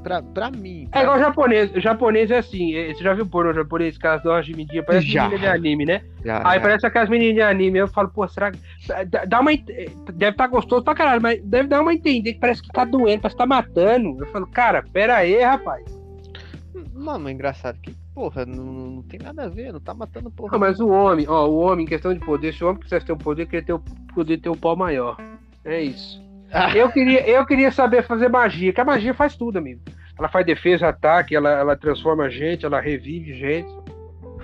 Pra, pra mim. é pra igual japonês. O japonês é assim, é- você já viu porno japonês que elas dão uma gemidinha, parece Já. menina de anime, né? Já, Aí já. parece aquelas meninas de anime, eu falo, pô, será que. dá- uma. Deve estar gostoso pra caralho, mas deve dar uma entender que parece que tá doendo, parece que tá matando. Eu falo, cara, pera aí, rapaz. Mas é engraçado que, porra, não, não tem nada a ver, não tá matando porra. Não, mas o homem, ó, o homem, em questão de poder, se o homem quisesse ter um poder, queria ter o poder ter um pau maior. É isso. Eu queria, eu queria saber fazer magia, que a magia faz tudo, amigo. Ela faz defesa, ataque, ela, ela transforma gente, ela revive gente.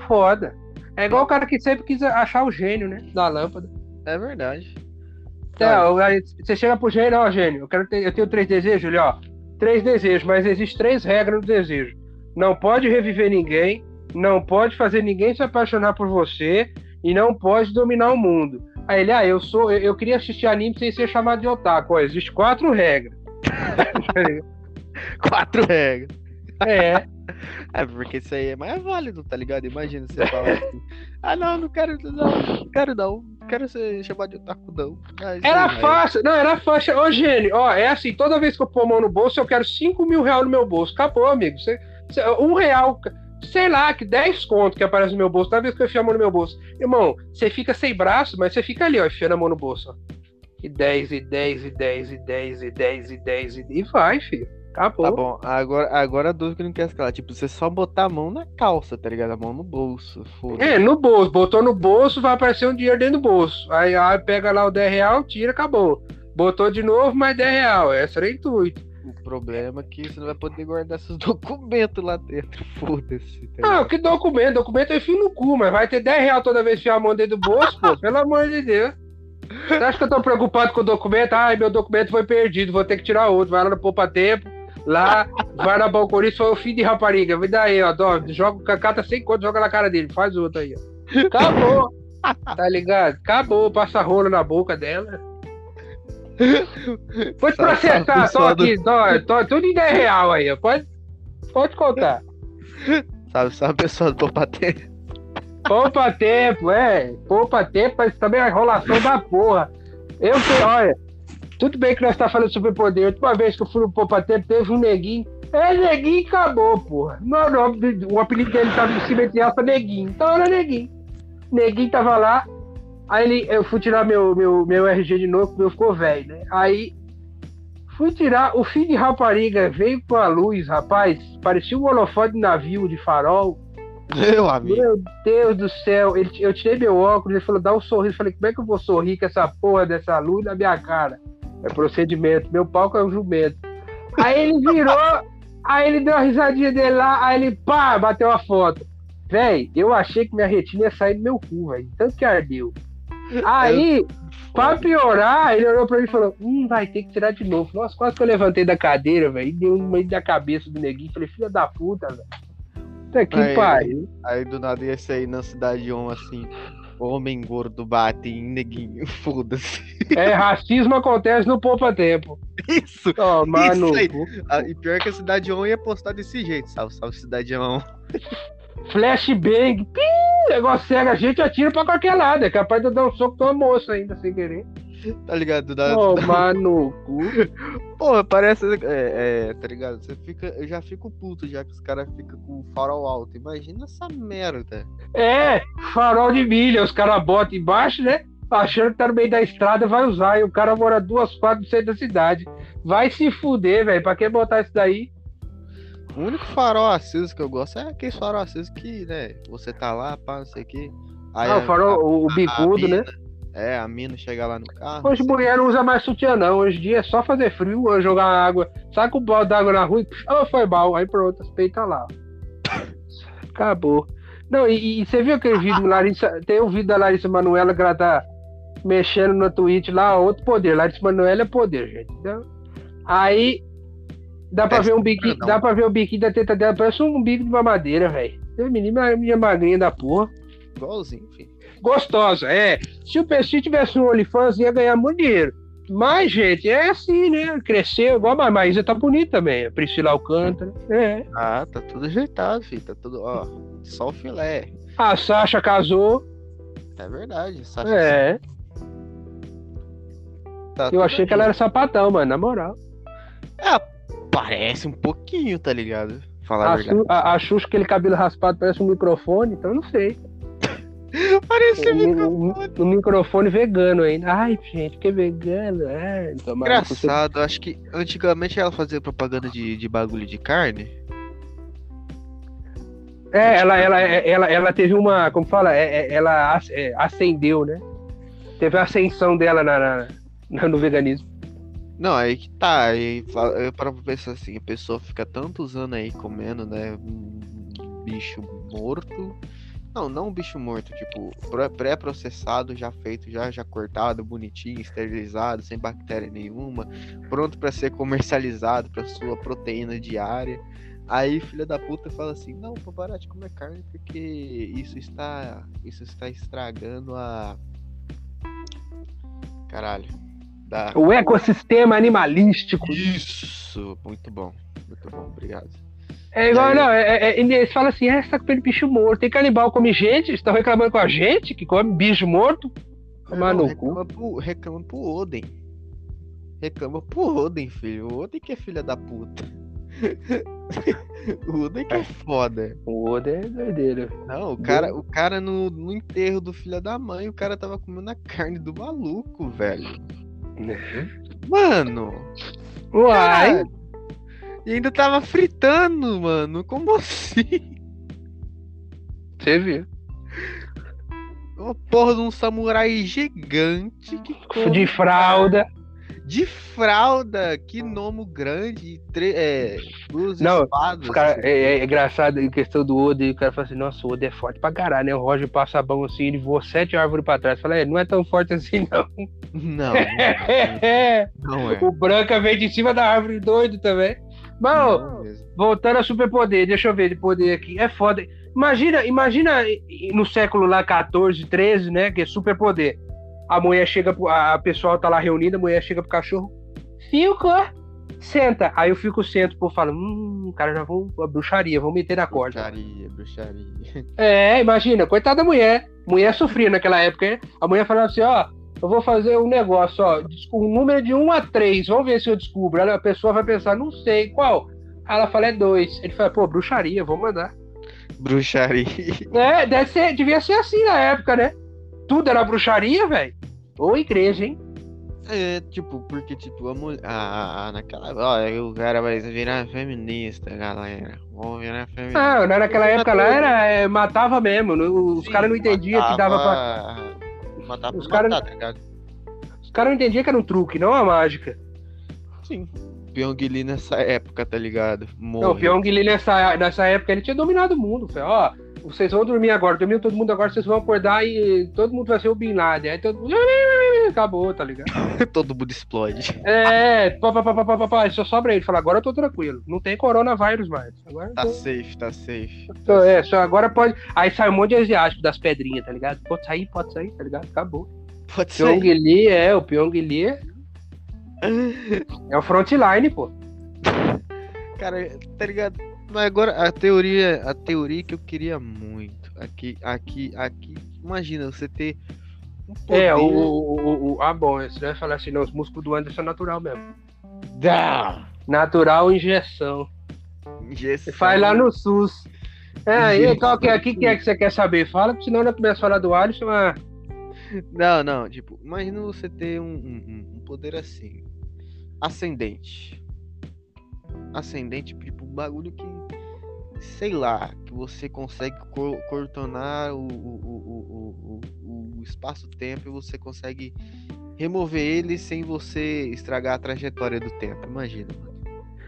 Foda. É igual o cara que sempre quis achar o gênio, né? Da lâmpada. É verdade. É, o- aí você chega pro gênio, ó, gênio, eu, quero ter, eu tenho três desejos, ele, ó. Três desejos, mas existem três regras no desejo. Não pode reviver ninguém, não pode fazer ninguém se apaixonar por você e não pode dominar o mundo. Aí ele, ah, eu sou, eu, eu queria assistir anime sem ser chamado de otaku. Ó, existem quatro regras. Quatro regras. é, É, porque isso aí é mais válido, tá ligado? Imagina você falar assim. Ah, não, não quero, não, quero não. Quero ser chamado de otaku, não. Ah, era aí, fácil, não, era fácil. Ô, gênio, ó, é assim, toda vez que eu pôr a mão no bolso, eu quero cinco mil reais no meu bolso. Acabou, amigo. Você, você- um real, sei lá, que 10 conto que aparece no meu bolso, toda vez que eu enfio a mão no meu bolso. Irmão, você fica sem braço, mas você fica ali, ó, enfiando a mão no bolso, ó. E 10, e 10, e 10, e 10, e 10, e 10, e, e vai, filho. Acabou. Tá bom, agora, agora a dúvida que não quer escalar. Tipo, você só botar a mão na calça, tá ligado? A mão no bolso. Foda. É, no bolso. Botou no bolso, vai aparecer um dinheiro dentro do bolso. Aí, aí pega lá o 10 real, tira, acabou. Botou de novo, mais 10 real. Esse era o intuito. O problema é que você não vai poder guardar seus documentos lá dentro. Foda-se. Tá Ah, que documento? Documento eu enfio no cu, mas vai ter 10 reais toda vez que mão dentro do bolso, pô. Pelo amor de Deus. Você acha que eu tô preocupado com o documento? Ai, meu documento foi perdido, vou ter que tirar outro. Vai lá no Poupa Tempo, lá, vai na balconista, foi o fim de rapariga. Me dá aí, ó, dó, joga o cacata sem conta, joga na cara dele, faz outro aí, ó. Acabou. Tá ligado? Acabou, passa rolo na boca dela. Vou te Sabe- sabe processar, tô pessoal do- aqui, tô, tô tudo em 10 real aí. Pode, pode contar. Sabe, sabe a pessoa do Popatê? Poupa tempo, é. Poupa tempo, mas também é uma enrolação da porra. Eu sei, olha. Tudo bem que nós tá falando sobre poder. A última vez que eu fui no Poupa Tempo, teve um neguinho. É, neguinho acabou, porra. Não, é o apelido dele tava em cima de alça neguinho. Então era neguinho. Neguinho tava lá. Aí ele, eu fui tirar meu, meu, meu RG de novo, porque meu ficou velho, né? Aí fui tirar. O filho de rapariga veio com a luz, rapaz. Parecia um holofote de navio de farol. Meu amigo. Meu Deus do céu, ele, eu tirei meu óculos, ele falou, dá um sorriso. Eu falei, como é que eu vou sorrir com essa porra dessa luz na minha cara? É procedimento, meu palco é um jumento. Aí ele virou, aí ele deu uma risadinha dele lá, aí ele, pá, bateu a foto. Véi, eu achei que minha retina ia sair do meu cu, velho, tanto que ardeu. Aí, pra piorar, ele olhou pra mim e falou, hum, vai ter que tirar de novo. Nossa, quase que eu levantei da cadeira, velho, e deu um meio da cabeça do neguinho. Falei, filha da puta, velho. Puta que Aí, pariu. Aí do nada ia sair na cidade on assim. Homem gordo bate em neguinho. Foda-se. É, racismo acontece no poupa tempo. Isso! Toma Isso no aí. Ah, e pior que a cidade on ia postar desse jeito. Salve, salve, cidade on. Flashbang. Pi, negócio cega, a gente atira pra qualquer lado. É capaz de dar um soco numa moça ainda, sem querer. Tá ligado? Do nada. Toma no cu. Porra, parece. É, é, tá ligado? Você fica. Eu já fico puto já que os caras ficam com o farol alto. Imagina essa merda. É, farol de milha. Os caras botam embaixo, né? Achando que tá no meio da estrada, vai usar. E o cara mora duas quadras do centro da cidade. Vai se fuder, velho. Pra que botar isso daí? O único farol aceso que eu gosto é aquele farol aceso que, né, você tá lá, pá, não sei o que. Ah, o farol, o, o bicudo, né? É, a mina chega lá no carro. Hoje mulher não usa mais sutiã, não. Hoje em dia é só fazer frio, jogar água. Saca o balde d'água na rua e oh, foi mal. Aí pronto, as peitas lá. Acabou. Não, e, e, você viu aquele vídeo, Larissa? Tem um vídeo da Larissa Manoela que ela tá mexendo no Twitch lá, outro poder. Larissa Manoela é poder, gente. Então, aí dá pra, é ver um biquinho, dá pra ver o biquinho da teta dela, parece um bico de mamadeira, velho. Menina, minha magrinha da porra. Igualzinho, filho. Gostosa, é. Se o PC tivesse um OnlyFans, ia ganhar muito dinheiro. Mas, gente, é assim, né? Cresceu igual a Maísa tá bonita também. A Priscila Alcântara. É. Ah, tá tudo ajeitado, filho. Tá tudo, ó, só o filé. A Sasha casou. É verdade, Sasha. É. Tá Eu achei que ela era sapatão, mano, na moral. É, parece um pouquinho, tá ligado? Falar a, a verdade. A, a Xuxa, aquele cabelo raspado, parece um microfone, então eu não sei. Parece um microfone. Um, microfone vegano ainda. Ai, gente, que vegano. É, Engraçado, você... acho que antigamente ela fazia propaganda de, de bagulho de carne. É, ela, ela, ela, ela teve uma. Como fala? É, é, ela acendeu, né? Teve a ascensão dela na, na, no veganismo. Não, aí que tá. Aí eu paro pra pensar assim: a pessoa fica tantos anos aí comendo, né? Um bicho morto não, não um bicho morto, tipo, pré-processado, já feito, já, já cortado, bonitinho, esterilizado, sem bactéria nenhuma, pronto para ser comercializado para sua proteína diária. Aí filha da puta fala assim: "Não, vou parar de comer carne porque isso está isso está estragando a caralho, da... o ecossistema animalístico". Isso, muito bom. Muito bom, obrigado. É igual, não, é, é, é, eles falam assim, é, tá comendo bicho morto. Tem canibal come gente, estão reclamando com a gente que come bicho morto. Tomar no reclama cu. Pro, reclama pro Oden. Reclama pro Oden, filho. O Oden que é filha da puta. o Oden que é foda. O Oden é doideiro. Não, o cara, o cara no, no enterro do filho da mãe, o cara tava comendo a carne do maluco, velho. Mano. Uai. Cara, e ainda tava fritando, mano. Como assim? Você viu? Uma porra de um samurai gigante que De fralda. De fralda, que nomo grande, tre... é, duas Não, espadas. Cara, é, é, engraçado em questão do Oda, e o cara fala assim, nossa, o Oda é forte pra caralho, né? O Roger passa a mão assim, ele voa sete árvores pra trás. Fala, é, não é tão forte assim, não. Não. Não, é. não é. O Branca veio de cima da árvore doido também. Bom, voltando a superpoder, deixa eu ver de poder aqui. É foda. Imagina, imagina no século lá 14, 13, né? Que é superpoder. A mulher chega, a pessoa tá lá reunida, a mulher chega pro cachorro. Fico, senta. Aí eu fico sento, pô, falo, hum, cara, já vou. Bruxaria, vou meter na corda. Bruxaria, bruxaria. É, imagina, coitada da mulher. Mulher sofria naquela época, né? A mulher falava assim, ó, eu vou fazer um negócio, ó, um número de 1 a 3, vamos ver se eu descubro. a pessoa vai pensar, não sei, qual? Ela fala, é 2. Ele fala, pô, bruxaria, vou mandar. Bruxaria. É, deve ser, devia ser assim na época, né? Tudo era bruxaria, velho. Ou igreja, hein? É, tipo, porque, tipo, a mulher. Ah, naquela. Ó, o cara vai virar feminista, galera. Vou virar feminista. Não, naquela época lá era. É, matava mesmo. Os caras não entendiam que dava pra Matar os matar, tá ligado? Os caras não entendiam que era um truque, não uma mágica. Sim. Pyong nessa época, tá ligado? Morre. Não, Pyong nessa, nessa época ele tinha dominado o mundo. Foi, ó, vocês vão dormir agora, dormiu todo mundo agora, vocês vão acordar e todo mundo vai ser o Bin Laden. Aí todo mundo. Acabou, tá ligado? todo mundo explode. É, pá, pá, pá, pá, pá, só sobra ele. Fala, agora eu tô tranquilo. Não tem coronavírus mais. Agora tá tô... safe, tá safe. Então, é, só agora pode. Aí sai um monte de asiático das pedrinhas, tá ligado? Pode sair, pode sair, tá ligado? Acabou. Pode sair. Pyong Lee, é, o Pyong Lee é... é o frontline, pô. Cara, tá ligado? Mas agora a teoria, a teoria que eu queria muito aqui, aqui, aqui, imagina você ter um poder... É, o, o, o, ah, bom, você vai falar assim, não, os músculos do Anderson é natural mesmo. Dá. Natural injeção. Injeção. Você faz lá no SUS. É, aí, qual que é, que, que é que você quer saber? Fala, porque senão eu começo a falar do Alisson, ah. Não, não, tipo, imagina você ter um, um, um poder assim. ascendente. Ascendente, tipo, um bagulho que. Sei lá, que você consegue cor contornar o, o, o, o espaço-tempo e você consegue remover ele sem você estragar a trajetória do tempo. Imagina, mano.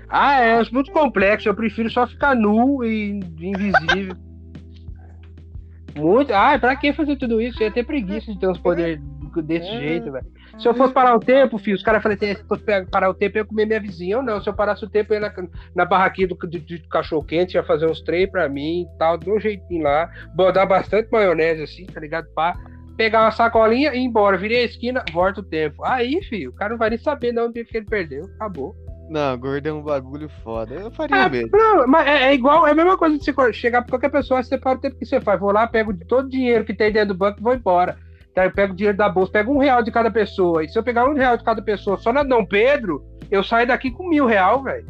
Ah, é, é muito complexo. Eu prefiro só ficar nu e invisível. muito. Ah, pra que fazer tudo isso? Eu ia ter preguiça de ter uns poderes desse é. jeito, velho. Se eu fosse parar o tempo, filho, os caras falaram assim, se fosse parar o tempo, eu ia comer minha vizinha. Ou não, se eu parasse o tempo, eu ia na, na barraquinha do, do, do cachorro quente, ia fazer uns três pra mim e tal, de um jeitinho lá. Botar bastante maionese assim, tá ligado? Pá. Pegar uma sacolinha e ir embora. Virei a esquina, volta o tempo. Aí, filho, o cara não vai nem saber não onde que ele perdeu. Acabou. Não, gordo é um bagulho foda. Eu faria é, mesmo. Não, mas é, é, igual, é a mesma coisa de você chegar pra qualquer pessoa, você para o tempo que você faz. Vou lá, pego todo o dinheiro que tem dentro do banco e vou embora. Então, eu pego o dinheiro da bolsa, pego um real de cada pessoa. E se eu pegar um real de cada pessoa só na Dom Pedro, eu saio daqui com mil real, velho.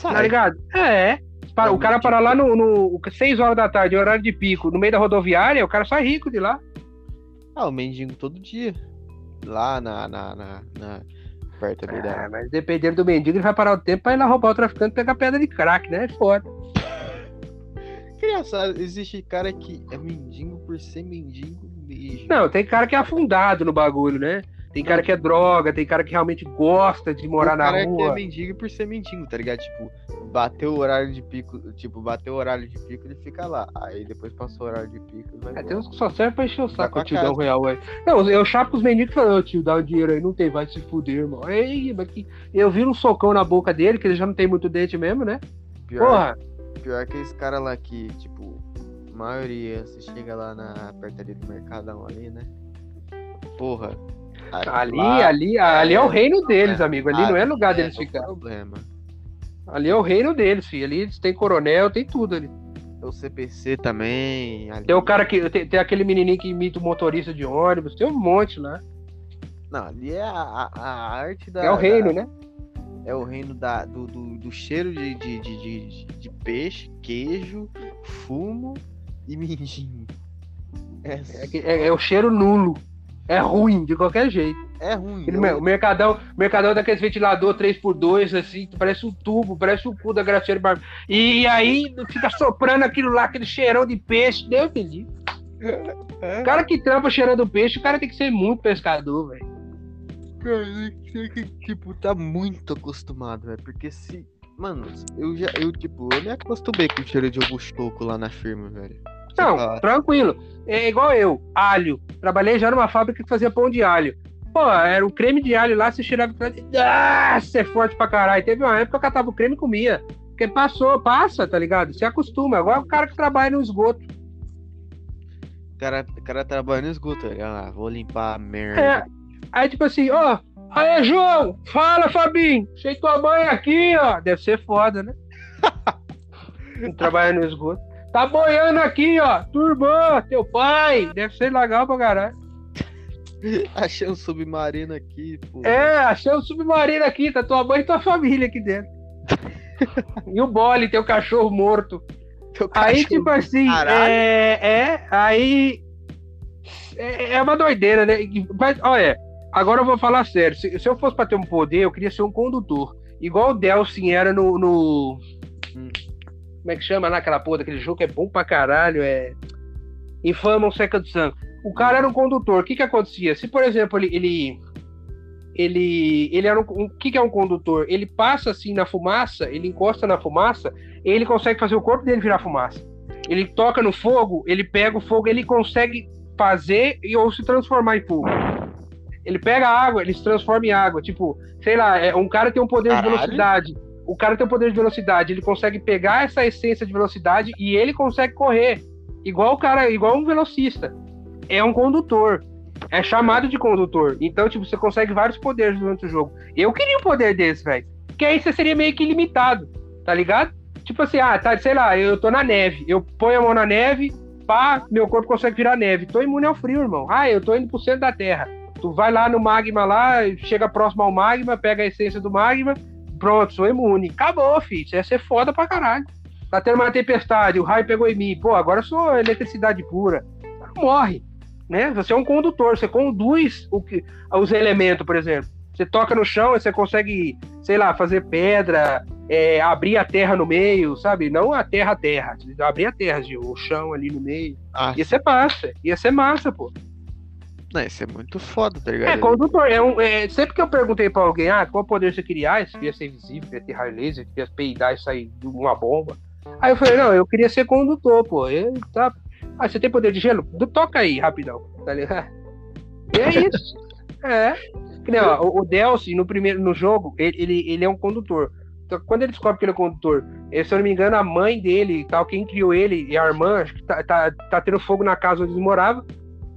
Tá ligado? É. o cara para lá no, no 6 horas da tarde, horário de pico, no meio da rodoviária, o cara sai rico de lá. Ah, o mendigo todo dia. Lá na, na, na, na perto ali da. Ah, mas dependendo do mendigo, ele vai parar o tempo pra ir lá roubar o traficante e pegar pedra de crack, né? É foda. Engraçado, existe cara que é mendigo por ser mendigo mesmo. Não, tem cara que é afundado no bagulho, né? Tem cara que é droga, tem cara que realmente gosta de morar na rua. Tem cara que é mendigo por ser mendigo, tá ligado? Tipo, bateu o horário de pico, tipo, bateu o horário de pico, ele fica lá. Aí depois passou o horário de pico, ele vai É, tem uns que só serve pra encher o saco, o tio dá um real, velho. Não, eu chapo os mendigos e falo, ô tio, dá um dinheiro aí, não tem, vai se fuder, irmão. Ei, mas que... Eu vi um socão na boca dele, que ele já não tem muito dente mesmo, né? Pior, Porra. Pior que esse cara lá que, tipo, maioria, você chega lá na perto ali do Mercadão ali, né? Porra, Ali, lá, ali, ali é, o reino deles, é, amigo. Ali não é lugar deles é ficar. Problema. Ali é o reino deles, filho. Ali têm coronel, tem tudo ali. O CPC também. Ali. Tem o cara que. Tem, tem, aquele menininho que imita o motorista de ônibus, tem um monte lá. Não, ali é a, a, a arte da. É o reino, da, né? É o reino da, do, do, do cheiro de, de, de, de, de peixe, queijo, fumo e mindinho. É, é, é, é o cheiro nulo. É ruim, de qualquer jeito. É ruim. Ele, o Mercadão, Mercadão daqueles ventilador 3x2, assim, parece um tubo, parece o cu da Graciela Barbosa. E aí fica soprando aquilo lá, aquele cheirão de peixe. Deus me livre. É. O cara que trampa cheirando peixe, o cara tem que ser muito pescador, velho. Cara, tipo, tá muito acostumado, velho. Porque se. Mano, eu já. Eu, tipo, eu me acostumei com o cheiro de ovo choco lá na firma, velho. Não, tranquilo. É igual eu, alho. Trabalhei já numa fábrica que fazia pão de alho. Pô, era o creme de alho lá, você cheirava e ah, você é forte pra caralho. Teve uma época que eu catava o creme e comia. Porque passou, passa, tá ligado? Se acostuma. Agora o cara que trabalha no esgoto. O cara, o cara trabalha no esgoto, ah, vou limpar a merda. É. Aí tipo assim, ó, aí João, fala Fabinho, sei tua mãe aqui, ó. Deve ser foda, né? Trabalha no esgoto. Tá boiando aqui, ó. Tua irmã, teu pai. Deve ser legal pra caralho. Achei um submarino aqui, pô. É, achei um submarino aqui. Tá tua mãe e tua família aqui dentro. e o Bole, teu cachorro morto. Teu cachorro, aí, tipo assim, é, é. Aí. É, é uma doideira, né? Mas, olha, agora eu vou falar sério. Se, se eu fosse pra ter um poder, eu queria ser um condutor. Igual o Delsin era no, no, hum. Como é que chama lá aquela porra daquele jogo que é bom pra caralho? É. Infama o Second Sun. O cara era um condutor. O que que acontecia? Se, por exemplo, ele. Ele, ele, ele era um. O um, que, que é um condutor? Ele passa assim na fumaça, ele encosta na fumaça, ele consegue fazer o corpo dele virar fumaça. Ele toca no fogo, ele pega o fogo, ele consegue fazer e ou se transformar em fogo. Ele pega água, ele se transforma em água. Tipo, sei lá, é, um cara tem um poder Caralho. de velocidade o cara tem o poder de velocidade, ele consegue pegar essa essência de velocidade e ele consegue correr. Igual o cara, igual um velocista. É um condutor. É chamado de condutor. Então, tipo, você consegue vários poderes durante o jogo. Eu queria um poder desse, velho. Porque aí você seria meio que limitado, tá ligado? Tipo assim, ah, tá, sei lá, eu tô na neve. Eu ponho a mão na neve, pá, meu corpo consegue virar neve. Tô imune ao frio, irmão. Ah, eu tô indo pro centro da Terra. Tu vai lá no magma lá, chega próximo ao magma, pega a essência do magma, pronto, sou imune. Acabou, filho. Isso ia ser foda pra caralho. Tá tendo uma tempestade, o raio pegou em mim. Pô, agora eu sou eletricidade pura. Morre. Né? Você é um condutor, você conduz o que, os elementos, por exemplo. Você toca no chão e você consegue, sei lá, fazer pedra, é, abrir a terra no meio, sabe? Não a terra a terra, abrir a terra, o chão ali no meio. Ah, Ia ser massa, ia ser massa, pô. Não, isso é muito foda, tá ligado? É, condutor. É um, é, sempre que eu perguntei pra alguém, ah, qual poder você queria? Ah, você queria ser invisível, queria ter raio laser, queria peidar e sair de uma bomba. Aí eu falei, não, eu queria ser condutor, pô. Eu, tá... Ah, você tem poder de gelo? Toca aí, rapidão, tá ligado? E é isso. é. Ó, o, o Delcy, no primeiro no jogo, ele, ele, ele é um condutor. Então, quando ele descobre que ele é condutor, eh, se eu não me engano, a mãe dele e tal, quem criou ele e a irmã, acho que tá, tá, tá tendo fogo na casa onde eles moravam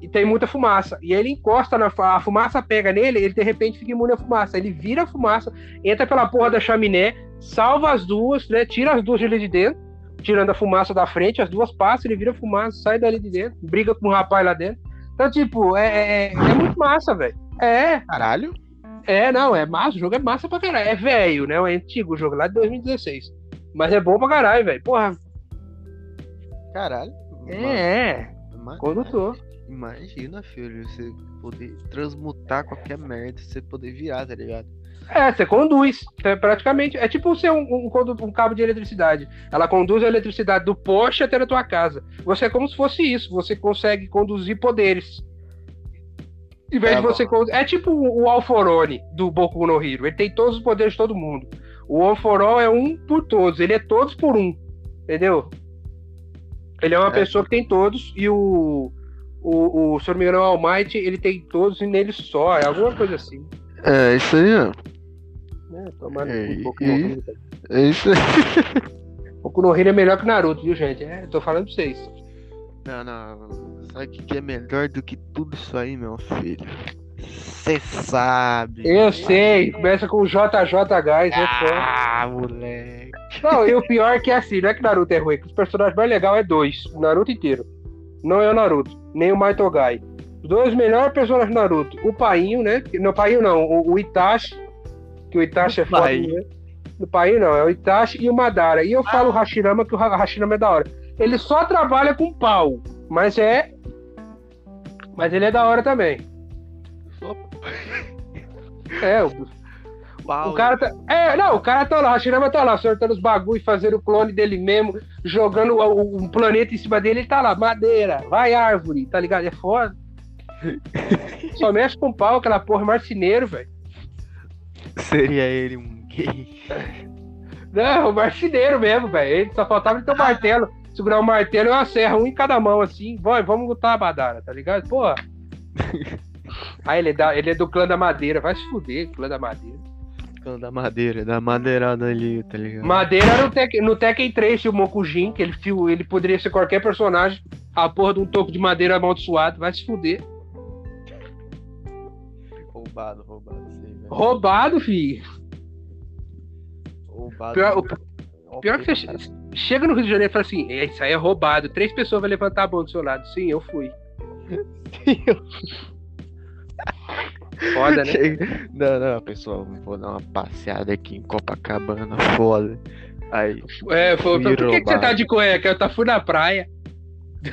e tem muita fumaça. E ele encosta na a fumaça, pega nele, ele de repente fica imune à fumaça. Ele vira a fumaça, entra pela porra da chaminé, salva as duas, né? Tira as duas de ali de dentro, tirando a fumaça da frente, as duas passam, ele vira a fumaça, sai dali de dentro, briga com o rapaz lá dentro. Então, tipo, é, é, é muito massa, velho. É, Caralho. é, não, é massa, o jogo é massa pra caralho. É velho, né? É antigo o jogo, lá de 2016. Mas é bom pra caralho, velho. Porra, Caralho. É, é. Condutor. Imagina, filho, você poder transmutar qualquer merda, você poder virar, tá ligado? É, você conduz. É praticamente. É tipo ser um, um, um cabo de eletricidade. Ela conduz a eletricidade do poste até na tua casa. Você é como se fosse isso. Você consegue conduzir poderes. Em vez Tá de você. bom. con- É tipo o Alforone do Boku no Hero. Ele tem todos os poderes de todo mundo. O Alforol é um por todos. Ele é todos por um. Entendeu? Ele é uma É. pessoa que tem todos. E o. O, o, se não me engano, o All Might, ele tem todos e nele só. É alguma coisa assim. É, isso aí, ó. É, tomando E- um pouco e-. É isso aí. Boku no Hero é melhor que o Naruto, viu, gente? É, tô falando pra vocês. Não, não. Sabe o que é melhor do que tudo isso aí, meu filho? Você sabe. Eu sei, começa com o JJ Gás, é foda. Ah, moleque. Não, e o pior é que é assim, não é que Naruto é ruim, que os personagens mais legais é dois, o Naruto inteiro. Não é o Naruto, nem o Maitogai. Os dois melhores personagens do Naruto, o Painho, né? Não, Painho não, o, o Itachi, que o Itachi é foda, né? O Painho não, é o Itachi e o Madara. E eu falo o Hashirama, que o Ha- Hashirama é da hora. Ele só trabalha com pau, mas é... Mas ele é da hora também. É, o, O cara tá. É, não, o cara tá lá, o Hashirama tá lá, sortando os bagulho, fazendo o clone dele mesmo, jogando o- o- um planeta em cima dele, ele tá lá, madeira, vai árvore, tá ligado? É foda. Só mexe com pau, aquela porra, é marceneiro, velho. Seria ele um gay? Não, marceneiro mesmo, velho. Ele só faltava ele ter um martelo, segurar um martelo e uma serra, um em cada mão, assim. Vai, vamos lutar a badara, tá ligado? Porra. Aí ele é, da, ele é do clã da madeira, vai se fuder, clã da madeira. Da madeira, da madeirada ali, tá ligado? Madeira era no, Tek, no Tekken 3, tinha o Mokujin, que ele, ele poderia ser qualquer personagem. A porra de um toco de madeira amaldiçoado, vai se fuder. Roubado, roubado, sei. Roubado, filho. Roubado. Pior, o pior que você chega no Rio de Janeiro e fala assim: "É, isso aí é roubado. Três pessoas vão levantar a mão do seu lado. Sim, eu fui. Foda, né? Não, não, pessoal, vou dar uma passeada aqui em Copacabana, foda. Aí, É, foi, por que, que você tá de cueca? Eu tá, fui na praia.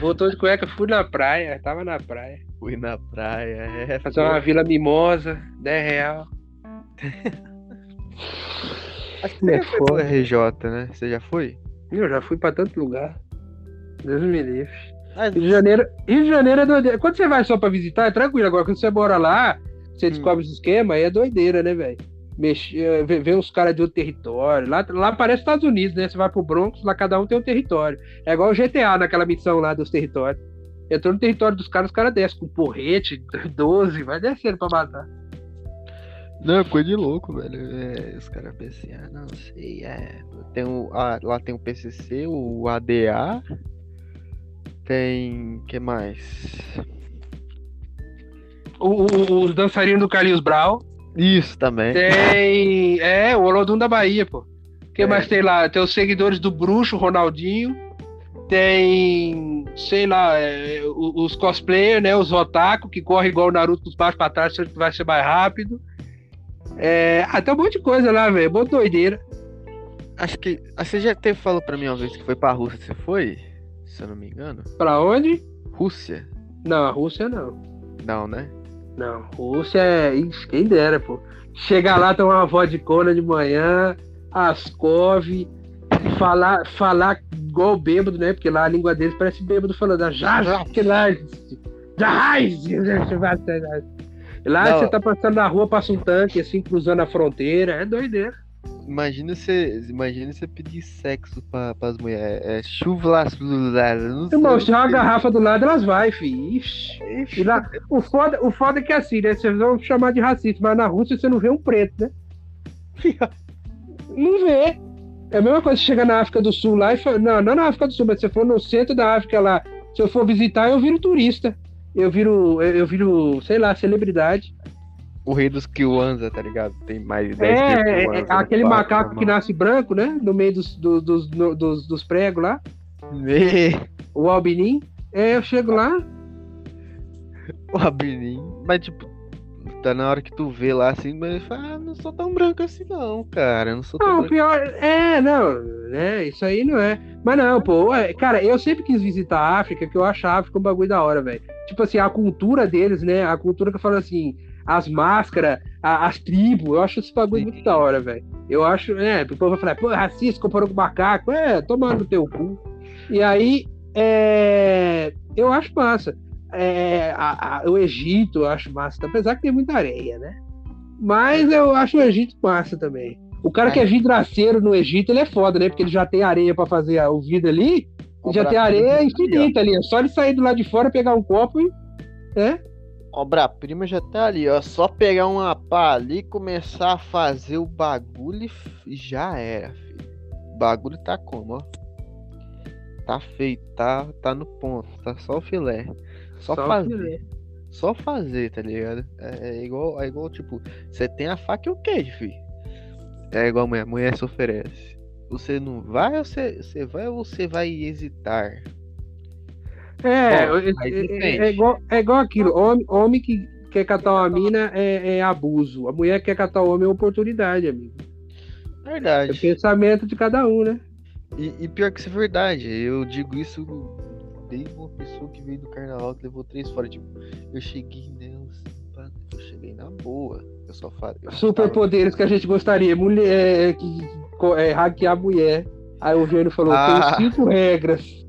Voltou de cueca, fui na praia. Tava na praia. fui na praia, é, Fazer uma vila mimosa, 10 real. Acho que você É já foi pro. RJ, né? Você já foi? Eu já fui pra tanto lugar. Deus me livre. Ah, Rio de Janeiro, Rio de Janeiro é doideira. Quando você vai só pra visitar, é tranquilo. Agora, quando você mora lá, você Hum. descobre os esquemas, aí é doideira, né, velho? Mexer, ver, ver uns caras de outro território. Lá, lá parece Estados Unidos, né? Você vai pro Bronx, lá cada um tem um território. É igual o GTA naquela missão lá dos territórios. Entrou no território dos caras, os caras descem com porrete, 12, vai descendo pra matar. Não, é coisa de louco, velho. É, os caras pensam assim, ah, não sei, é. Tem o, ah, lá tem o PCC, o ADA. Tem. que mais? Os dançarinos do Carlinhos Brau. Isso também. Tem. É, o Olodum da Bahia, pô. O que É. mais tem lá? Tem os seguidores do Bruxo, Ronaldinho. Tem, sei lá, é, os cosplayers, né? Os otaku, que correm igual o Naruto dos baixos pra trás, vai ser mais rápido. É, ah, tem um monte de coisa lá, velho. Boa doideira. Acho que. ah, Você já teve falou pra mim uma vez que foi pra Rússia, você foi? Se eu não me engano. Pra onde? Rússia? Não, a Rússia não. Não, né? Não, Rússia é. Ixi, quem dera, pô. Chegar lá, tomar uma vodka de manhã, ascov, falar, falar igual bêbado, né? Porque lá a língua deles parece bêbado falando já, já, que lá, já, Lá Não. você tá passando na rua, passa um tanque assim, cruzando a fronteira, é doideira. Imagina você, imagina você pedir sexo pra, pras mulheres. É chuva Irmão, se uma garrafa do lado, elas vai, filho. Ixi. Ixi. Lá, o, foda, o foda é que é assim, né? Vocês vão chamar de racista, mas na Rússia você não vê um preto, né? Não vê. É a mesma coisa se chegar na África do Sul lá e fala, não, não na África do Sul, mas se for no centro da África lá, se eu for visitar, eu viro turista. Eu viro, eu viro, sei lá, celebridade o rei dos Kiwanza, tá ligado? Tem mais de 10 É, é, é aquele macaco que nasce branco, né? No meio dos, dos, dos, dos, pregos lá. O albinim. É, eu chego lá. O albinim. Mas, tipo, tá na hora que tu vê lá assim, mas fala, ah, não sou tão branco assim não, cara. Não sou tão Não, pior. É, não. É, isso aí não é. Mas não, pô. É, cara, eu sempre quis visitar a África, que eu achava a África um bagulho da hora, velho. Tipo assim, a cultura deles, né? A cultura que eu falo assim as máscaras, a, as tribos. Eu acho esse bagulho Sim. muito da hora, velho. Eu acho, é, o povo vai falar, pô, racista, comparou com macaco. É, tomando no teu cu. E aí, é, eu acho massa. É, a, a, o Egito eu acho massa, apesar que tem muita areia, né? Mas eu acho o Egito massa também. O cara é. que é vidraceiro no Egito, ele é foda, né? Porque ele já tem areia para fazer o vidro ali, já tem areia infinita ali. É só ele sair do lado de fora, pegar um copo e. Né? Obra-prima já tá ali, ó. Só pegar uma pá ali e começar a fazer o bagulho e já era, filho. O bagulho tá como, ó. Tá feito, tá, tá no ponto, tá só o filé. Só, só fazer. Filé. Só fazer, tá ligado? É, é, igual, é igual, tipo, você tem a faca e o queijo, filho. É igual a mulher, a mulher se oferece. Você não vai ou você, você vai ou você vai hesitar? É, Bom, é, é, é, igual, é igual aquilo. Homem, homem que quer catar uma mina é, é abuso. A mulher que quer catar o homem é oportunidade, amigo. Verdade. É o pensamento de cada um, né? E, e, pior que isso é verdade. Eu digo isso desde uma pessoa que veio do carnaval que levou três fora. Tipo, eu cheguei assim, eu cheguei na boa. Eu só falo. Superpoderes que a gente gostaria. Mulher é, que é, hackear a mulher. Aí o Gênio falou: ah. tem cinco regras.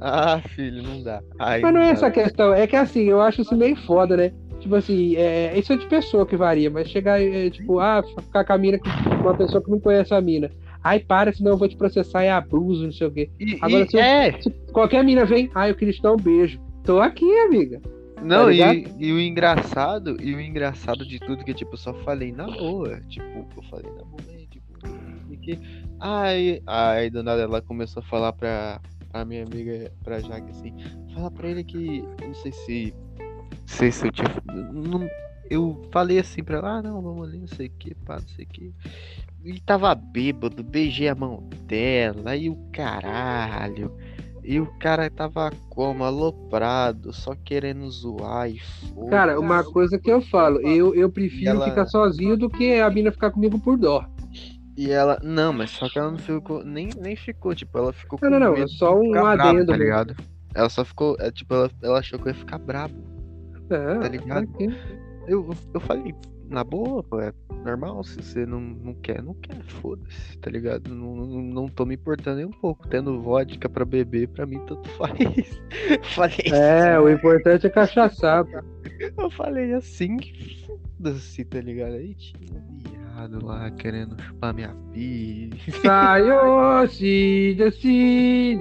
Ah, filho, não dá. Ai, mas não é essa questão, é que assim, eu acho isso meio foda, né? Tipo assim, é, isso é de pessoa que varia, mas chegar, é, tipo, ah, ficar com a mina com uma pessoa que não conhece a mina. Ai, para, senão eu vou te processar e abuso, não sei o quê. E, Agora, e, se, eu, é... se, qualquer mina vem, ai, eu queria te dar um beijo. Tô aqui, amiga. Não, tá e, e, o engraçado, e o engraçado de tudo que, tipo, eu só falei na boa. Tipo, eu falei na boa, tipo, que. Ai, ai, do nada ela começou a falar pra, a minha amiga pra Jaque assim, fala pra ele que. Não sei se. Não sei se eu tinha. Não, eu falei assim pra ela, ah não, vamos ali, não sei o que, pá, não sei o que. E tava bêbado, beijei a mão dela, e o caralho. E o cara tava como? Aloprado, só querendo zoar e foda. Cara, uma coisa que eu falo, eu, eu prefiro ela... ficar sozinho do que a mina ficar comigo por dó. E ela. Não, mas só que ela não ficou. Nem, nem ficou, tipo, ela ficou com. Não, não, não. É só um adendo. tá ligado? Ela só ficou. É, tipo, ela, ela achou que eu ia ficar brabo. É, tá ligado? Okay. Eu, eu falei, na boa, pô, é normal. Se você não, não quer, não quer, foda-se, tá ligado? Não, não, não tô me importando nem um pouco. Tendo vodka pra beber, pra mim tanto faz. falei É, assim, o importante é cachaçar, pô. Eu falei assim, foda-se, tá ligado? Aí tinha viado lá querendo chupar minha pia. Sayoshi, Yoshi,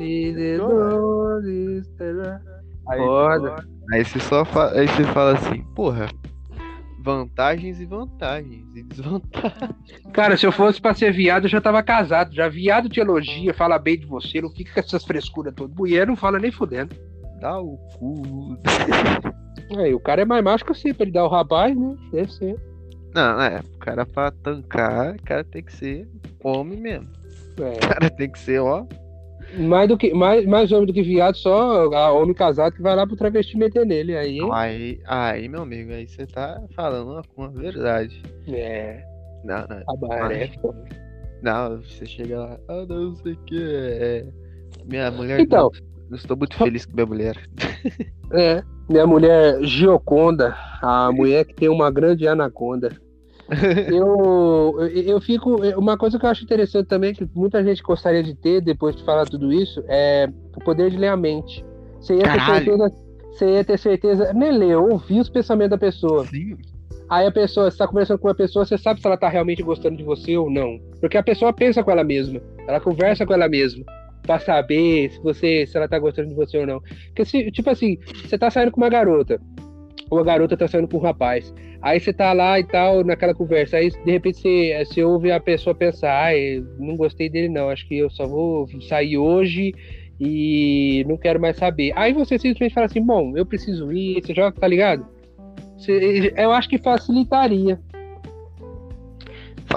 Aí, Foda. Aí você só fa... aí você fala assim, porra, vantagens e vantagens e desvantagens. Cara, se eu fosse pra ser viado, eu já tava casado. Já viado te elogia, fala bem de você, não fica com essas frescuras todas. Mulher não fala nem fudendo. Dá o cu. Aí, o cara é mais macho que você, pra ele dar o rapaz, né? Deve ser. Não, é, o cara pra tancar, o cara tem que ser homem mesmo. É. O cara tem que ser, ó. Mais, do que, mais, mais homem do que viado, só a homem casado que vai lá pro travesti meter nele. Aí, aí, aí meu amigo, aí você tá falando uma verdade. É. Não, não. Abaré, Não, você chega lá, ah, não sei o que. É... Minha mulher. Então. Não, estou muito feliz com minha mulher. É. Minha mulher Gioconda, a mulher que tem uma grande anaconda. Eu, eu, eu fico. Uma coisa que eu acho interessante também, que muita gente gostaria de ter depois de falar tudo isso, é o poder de ler a mente. Você ia ter certeza. Você ia ter certeza. Nem ler, ouvir os pensamentos da pessoa. Sim. Aí a pessoa, você tá conversando com uma pessoa, você sabe se ela tá realmente gostando de você ou não. Porque a pessoa pensa com ela mesma. Ela conversa com ela mesma. Pra saber se você, se ela tá gostando de você ou não. Porque se, tipo assim, você tá saindo com uma garota. Ou a garota tá saindo com um rapaz. Aí você tá lá e tal, naquela conversa. Aí de repente você, você ouve a pessoa pensar, ai, não gostei dele não, acho que eu só vou sair hoje e não quero mais saber. Aí você simplesmente fala assim, bom, eu preciso ir, você já tá ligado? Você, eu acho que facilitaria.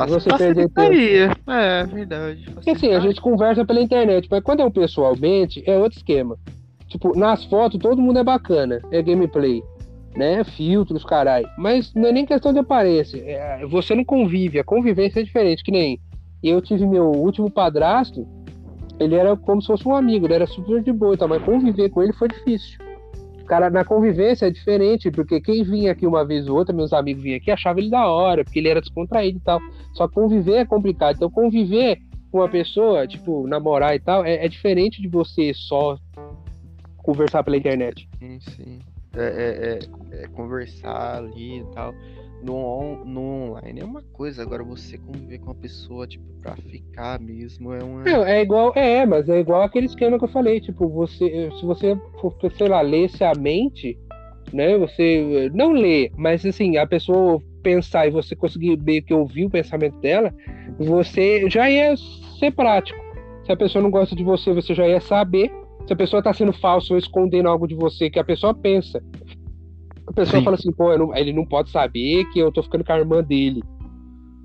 Você facilitaria, é verdade. Porque assim, a gente conversa pela internet, mas quando é um pessoalmente, é outro esquema. Tipo, nas fotos todo mundo é bacana, é gameplay né? Filtros, caralho. Mas não é nem questão de aparência. É, você não convive, a convivência é diferente, que nem. Eu tive meu último padrasto, ele era como se fosse um amigo, ele era super de boa, mas conviver com ele foi difícil. Cara, na convivência é diferente, porque quem vinha aqui uma vez ou outra, meus amigos vinham aqui, achava ele da hora, porque ele era descontraído e tal. Só conviver é complicado. Então, conviver com uma pessoa, tipo, namorar e tal, é, é diferente de você só conversar pela internet. Sim, sim. É, é, é, é, conversar ali e tal. No, on, no online é uma coisa, agora você conviver com uma pessoa, tipo, pra ficar mesmo é uma. Não, é igual, é, mas é igual aquele esquema que eu falei, tipo, você, se você for, sei lá, lesse a mente, né, você não lê, mas assim, a pessoa pensar e você conseguir meio que ouvir o pensamento dela, você já ia ser prático. Se a pessoa não gosta de você, você já ia saber se a pessoa tá sendo falsa ou escondendo algo de você que a pessoa pensa. A pessoa Sim. fala assim, pô, não, ele não pode saber que eu tô ficando com a irmã dele.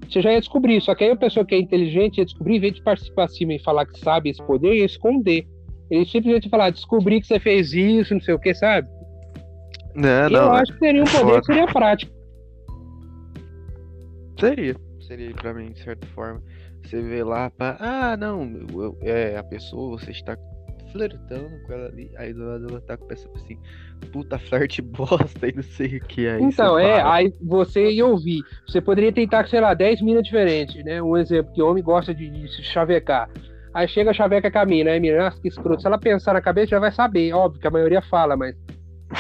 Você já ia descobrir, só que aí a pessoa que é inteligente ia descobrir, em vez de participar cima e falar que sabe esse poder, ia esconder. Ele simplesmente falar, descobri que você fez isso, não sei o que, sabe? Não, não, eu acho que seria um poder que seria prático. Seria, seria pra mim, de certa forma. Você vê lá, pra, ah, não, eu, é, a pessoa, você está flertando com ela ali, aí do lado ela tá com essa assim, puta flerte bosta e não sei o que aí. Então, é, para. aí você ia ouvir. Você poderia tentar, sei lá, 10 minas diferentes, né? Um exemplo, que homem gosta de, de se chavecar. Aí chega a chaveca com a mina, aí mina, nossa, que escroto. Se ela pensar na cabeça, já vai saber. Óbvio que a maioria fala, mas.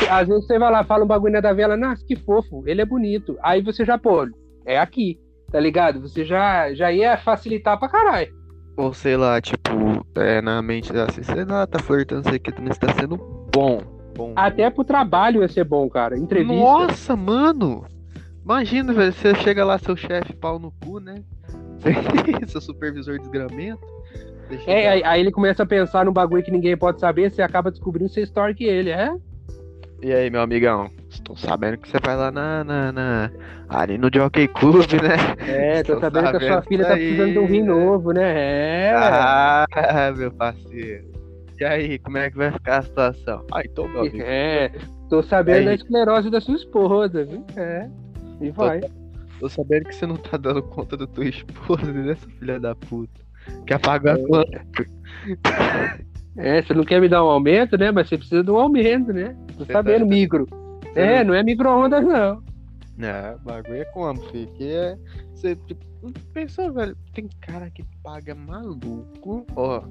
Às vezes você vai lá, fala um bagulho da vela, nossa, que fofo, ele é bonito. Aí você já, pô, é aqui, tá ligado? Você já, já ia facilitar pra caralho. Ou sei lá, tipo, é, na mente assim, você não tá flertando, sei que também está sendo bom, bom. Até pro trabalho ia ser bom, cara. Entrevista. Nossa, mano! Imagina, velho, você chega lá, seu chefe pau no cu, né? seu supervisor desgramento. É, aí, aí, ele começa a pensar no bagulho que ninguém pode saber, você acaba descobrindo você que ele, é? E aí, meu amigão? Estou sabendo que você vai lá na, na, na... ali no Jockey Club, né? É, tô sabendo, sabendo, que a sua filha tá precisando de um rim novo, né? É. Ah, meu parceiro. E aí, como é que vai ficar a situação? Ai, tô meu amigo. É, tô sabendo da esclerose da sua esposa, viu? É. E vai. Tô, sabendo que você não tá dando conta da tua esposa, né, sua filha da puta? Quer pagar é. quanto? É, você não quer me dar um aumento, né? Mas você precisa de um aumento, né? Tô sabendo, tá... micro. É, não é micro-ondas, não. É, bagulho é como, filho? Que é. Você tipo, pensou, velho? Tem cara que paga maluco, ó.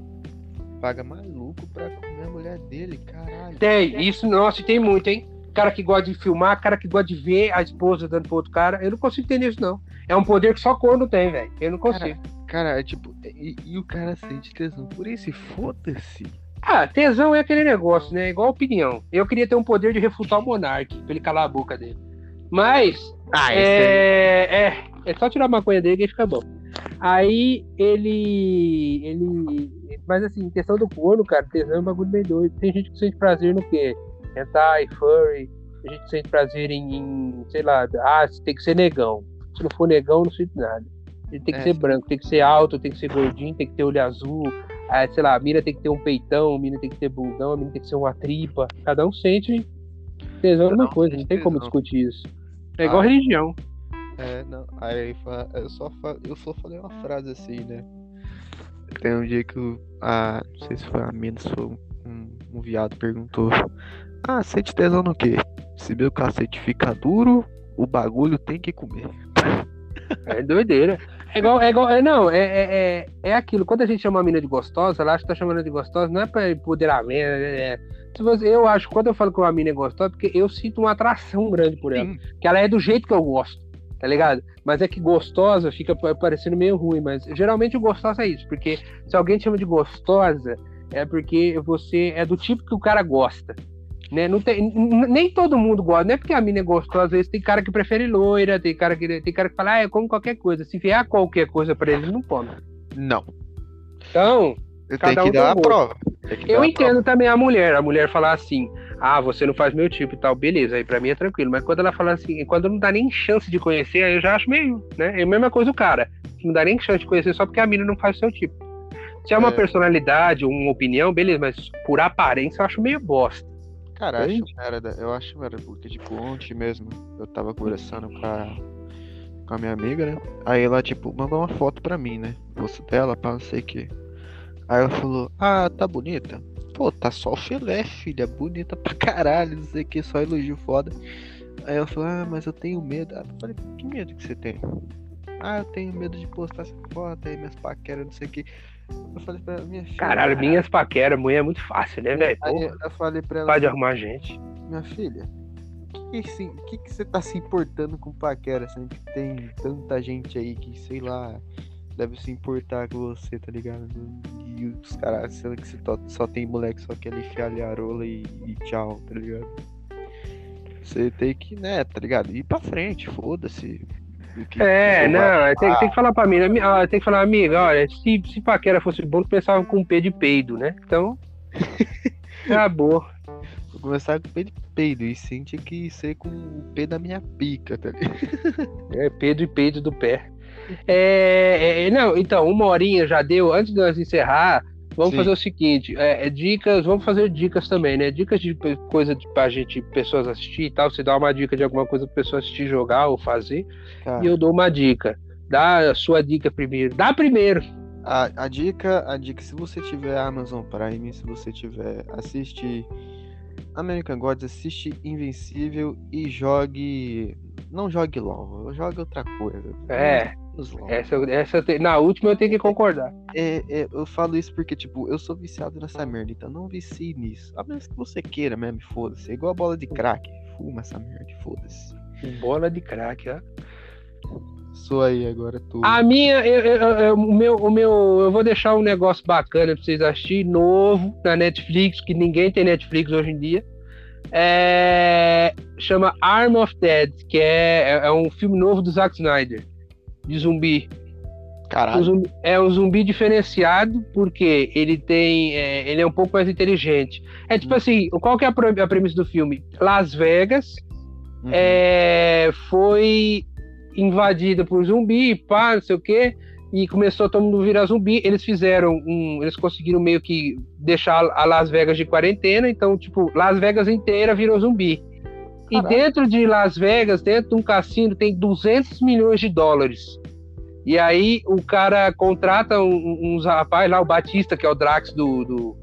Paga maluco pra comer a mulher dele, caralho. Tem, isso, nossa, tem muito, hein? Cara que gosta de filmar, cara que gosta de ver a esposa dando pro outro cara. Eu não consigo entender isso, não. É um poder que só quando tem, velho. Eu não consigo. Cara, Cara, é tipo, e, e, o cara sente tesão por isso, foda-se. Ah, tesão é aquele negócio, né? Igual opinião. Eu queria ter um poder de refutar o Monark, pra ele calar a boca dele. Mas. Ah, é, é, é, é só tirar a maconha dele que fica bom. Aí ele. Ele. Mas assim, questão do corno, cara, tesão é um bagulho bem doido. Tem gente que sente prazer no quê? Hentai, furry. Tem gente que sente prazer em, em sei lá, ah, tem que ser negão. Se não for negão, não sinto nada. Ele tem que é, ser branco, tem que ser alto, tem que ser gordinho, tem que ter olho azul. É, sei lá, a mina tem que ter um peitão, a mina tem que ter bundão, a mina tem que ser uma tripa. Cada um sente tesão uma coisa, não tem como discutir isso. É igual ah, religião. É, não. Aí eu só, eu só falei uma frase assim, né? Tem um dia que. Ah, não sei se foi a mina, se foi um, um viado perguntou. Ah, sente tesão no quê? Se meu cacete fica duro, o bagulho tem que comer. É doideira. É igual, é igual, é, não, é, é, é, é aquilo. Quando a gente chama uma mina de gostosa, ela acha que tá chamando de gostosa, não é pra empoderamento. É, é, se você, eu acho, quando eu falo que uma mina é gostosa, porque eu sinto uma atração grande por ela. Sim. Que ela é do jeito que eu gosto, tá ligado? Mas é que gostosa fica parecendo meio ruim, mas geralmente o gostosa é isso, porque se alguém te chama de gostosa, é porque você é do tipo que o cara gosta. Né? Não tem, nem todo mundo gosta, não é porque a mina é gostosa, às vezes tem cara que prefere loira, tem cara que, tem cara que fala, ah, eu como qualquer coisa. Se vier qualquer coisa pra ele, não come. Não. Então, eu cada tenho um que dar a prova. Eu entendo prova. também a mulher, a mulher falar assim, ah, você não faz meu tipo e tal, beleza, aí pra mim é tranquilo. Mas quando ela fala assim, quando não dá nem chance de conhecer, aí eu já acho meio, né? É a mesma coisa o cara, não dá nem chance de conhecer só porque a mina não faz o seu tipo. Se é uma é... personalidade, uma opinião, beleza, mas por aparência eu acho meio bosta. Cara, acho merda, eu acho merda, porque tipo, ontem mesmo eu tava conversando com a, com a minha amiga, né? Aí ela, tipo, mandou uma foto pra mim, né? Rosto dela, pra não sei o que. Aí ela falou, ah, tá bonita. Pô, tá só o filé, filha, bonita pra caralho, não sei o que, só elogio foda. Aí ela falou, ah, mas eu tenho medo. eu falei, que medo que você tem? Ah, eu tenho medo de postar essa foto aí, minhas paqueras, não sei o que. Eu falei pra minha filha. Caralho, minhas paqueras, mulher é muito fácil, né, velho? Eu falei pra ela. Pode assim, arrumar gente. Minha filha, que que, que, que você tá se importando com paquera, sendo que tem tanta gente aí que, sei lá, deve se importar com você, tá ligado? E os caras, sendo que você só tem moleque só quer enfiar ali a rola e, e tchau, tá ligado? Você tem que, né, tá ligado? Ir pra frente, foda-se. É, não, tem, tem, que falar pra mim, ah, tem que falar, amiga, olha, se, se paquera fosse bom, tu pensava com P de peido, né? Então, acabou. Vou começar com P de peido e sente que ser com o P da minha pica, tá ligado? É, Pedro e peido do pé. É, é, não, então, uma horinha já deu, antes de nós encerrar, Vamos Sim. fazer o seguinte, é, é, dicas, vamos fazer dicas também, né? Dicas de coisa de, pra gente, pessoas assistir e tal. Você dá uma dica de alguma coisa pra pessoa assistir, jogar ou fazer. Tá. E eu dou uma dica. Dá a sua dica primeiro. Dá primeiro. A, a dica, a dica, se você tiver Amazon Prime, se você tiver, assiste American Gods, assiste Invencível e jogue. Não jogue LOL, jogue outra coisa. É. Essa, essa te... Na última eu tenho que concordar. É, é, eu falo isso porque, tipo, eu sou viciado nessa merda, então não vicie nisso. A menos que você queira mesmo, foda-se. É igual a bola de crack. Fuma essa merda, foda-se. Bola de crack, ó. Sou aí agora tu. A minha, eu, eu, eu, o meu, o meu, eu vou deixar um negócio bacana pra vocês assistirem, novo, na Netflix, que ninguém tem Netflix hoje em dia. É, chama Arm of Dead, que é, é um filme novo do Zack Snyder de zumbi. Caralho. Zumbi, é um zumbi diferenciado porque ele tem. É, ele é um pouco mais inteligente. É tipo hum. assim, qual que é a, a premissa do filme? Las Vegas uhum. é, foi invadida por zumbi, pá, não sei o quê, e começou todo mundo virar zumbi. Eles fizeram um. Eles conseguiram meio que deixar a Las Vegas de quarentena, então, tipo, Las Vegas inteira virou zumbi. E dentro de Las Vegas, dentro de um cassino, tem 200 milhões de dólares. E aí o cara contrata uns um, rapazes lá, o Batista, que é o Drax do, do,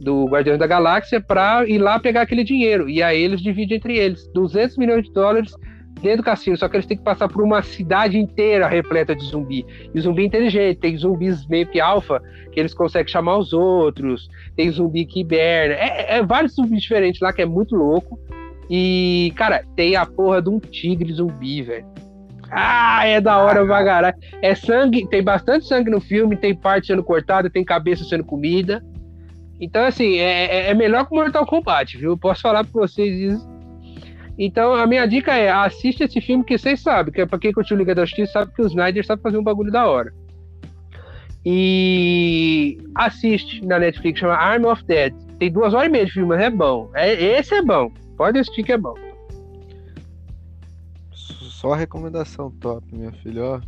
do Guardiões da Galáxia, para ir lá pegar aquele dinheiro. E aí eles dividem entre eles. 200 milhões de dólares dentro do cassino, só que eles têm que passar por uma cidade inteira repleta de zumbi. E zumbi inteligente, tem zumbis meio que alfa, que eles conseguem chamar os outros, tem zumbi que hiberna, é, é vários zumbis diferentes lá, que é muito louco. E, cara, tem a porra de um tigre zumbi, velho. Ah, é da hora pra caralho. É sangue, tem bastante sangue no filme, tem parte sendo cortada, tem cabeça sendo comida. Então, assim, é, é, é melhor que Mortal Kombat, viu? posso falar pra vocês isso. Então, a minha dica é: assista esse filme que vocês sabem, que é pra quem curtiu Liga da Justiça, sabe que o Snyder sabe fazer um bagulho da hora. E assiste na Netflix, chama Arm of Dead. Tem duas horas e meia de filme, mas é bom. É, esse é bom. Pode assistir que é bom. Só recomendação top, minha filha, ó.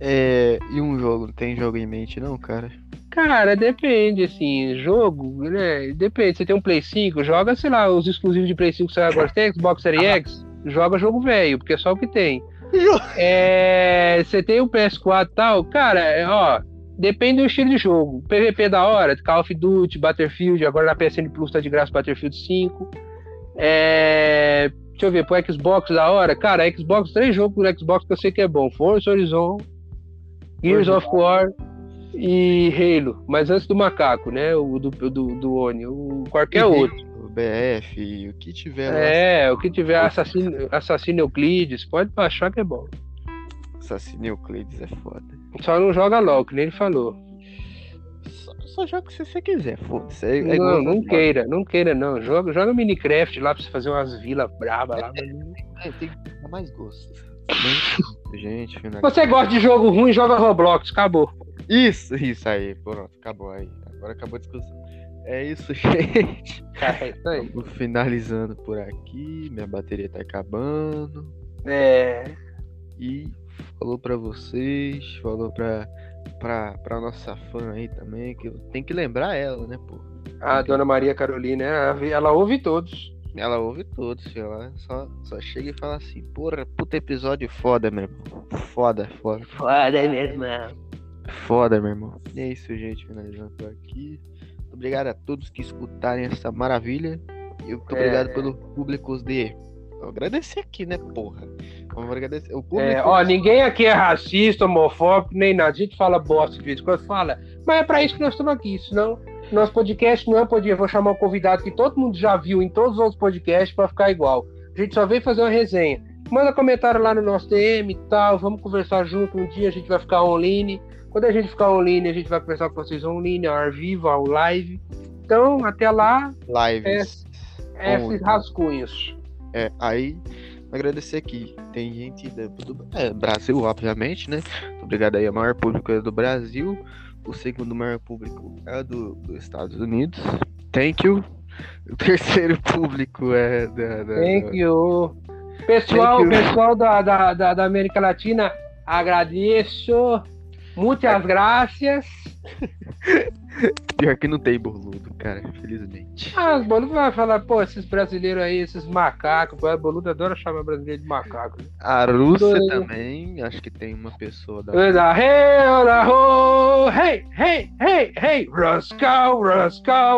É, e um jogo, não tem jogo em mente não, cara? Cara, depende, assim, jogo, né? Depende. Você tem um Play 5, joga, sei lá, os exclusivos de Play 5 que você agora tem, Xbox Series ah. X, joga jogo velho, porque é só o que tem. é, você tem o PS4 e tal, cara, é, ó, depende do estilo de jogo. PVP da hora, Call of Duty, Battlefield, agora na PSN Plus tá de graça Battlefield 5. É, deixa eu ver, pro Xbox da hora, cara, Xbox, três jogos do Xbox que eu sei que é bom. Forza Horizon, Gears of War e Halo. Mas antes do macaco, né? O do, do, do Oni, o qualquer outro. O BF, o que tiver lá. É, o que tiver Assassino, Assassino Euclides, pode baixar que é bom. Assassino Euclides é foda. Só não joga LOL, que nem ele falou. Só, só joga se você quiser, foda-se. É, é não, não queira, não queira, não. Joga, joga Minecraft lá pra você fazer umas vilas brabas lá. É, tem que dar mais gosto. Gente. Você gosta de jogo ruim, joga Roblox, acabou. Isso, isso aí, pronto, acabou aí. Agora acabou a discussão. É isso, gente. É isso aí. Finalizando por aqui. Minha bateria tá acabando. É. E falou pra vocês, falou pra, pra, pra nossa fã aí também, que tenho que lembrar ela, né, pô? A dona Maria Carolina, ela, ela ouve todos. Ela ouve todos, filho. Ela só, só chega e fala assim, porra, puta episódio foda, meu irmão. Foda, foda. Foda, meu irmão. Foda, meu irmão. E é isso, gente. Finalizando por aqui. Muito obrigado a todos que escutarem essa maravilha. E muito É. obrigado pelo público de. Vou agradecer aqui, né, porra? Vamos agradecer. O público. É, ó, ninguém aqui é racista, homofóbico, nem nada. A gente fala bosta de vez em quando, fala. Mas é pra isso que nós estamos aqui, senão nosso podcast não é podcast. Eu vou chamar um convidado que todo mundo já viu em todos os outros podcasts pra ficar igual. A gente só veio fazer uma resenha. Manda comentário lá no nosso DM e tal. Vamos conversar junto. Um dia a gente vai ficar online. Quando a gente ficar online, a gente vai conversar com vocês online, ao vivo, ao live. Então, até lá, Lives. esses Online. rascunhos. É, aí, agradecer aqui. Tem gente do, é, Brasil, obviamente, né? Muito obrigado aí. O maior público é do Brasil. O segundo maior público é do, dos Estados Unidos. Thank you. O terceiro público é da. da- Thank you. Pessoal, Thank you. pessoal da, da, da, da América Latina, agradeço. Muitas graças. Pior que não tem boludo, cara, infelizmente. Ah, os boludos vai falar, pô, esses brasileiros aí, esses macacos. O boludo adora chamar brasileiro de macaco. né? A Rússia também, acho que tem uma pessoa da. Olha, hey, olha, oh, hey, hey, hey, hey,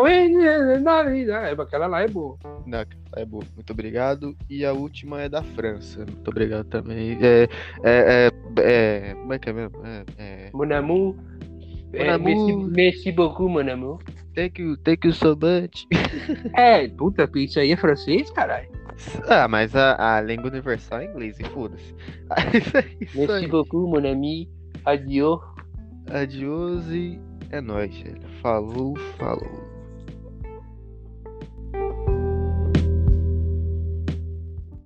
in- na vida. É, aquela lá é boa. Não, é boa. Muito obrigado. E a última é da França. Muito obrigado também. É. É. é, é como é que é mesmo? É, é, Mon amour. É, merci, beaucoup, mon amour. thank you, thank you so much. É, puta, isso aí é francês, caralho. Ah, mas a, a língua universal é inglês, e foda-se. Isso aí, isso Merci beaucoup, mon ami. Adieu. Adiós e é nóis, velho. Falou, falou.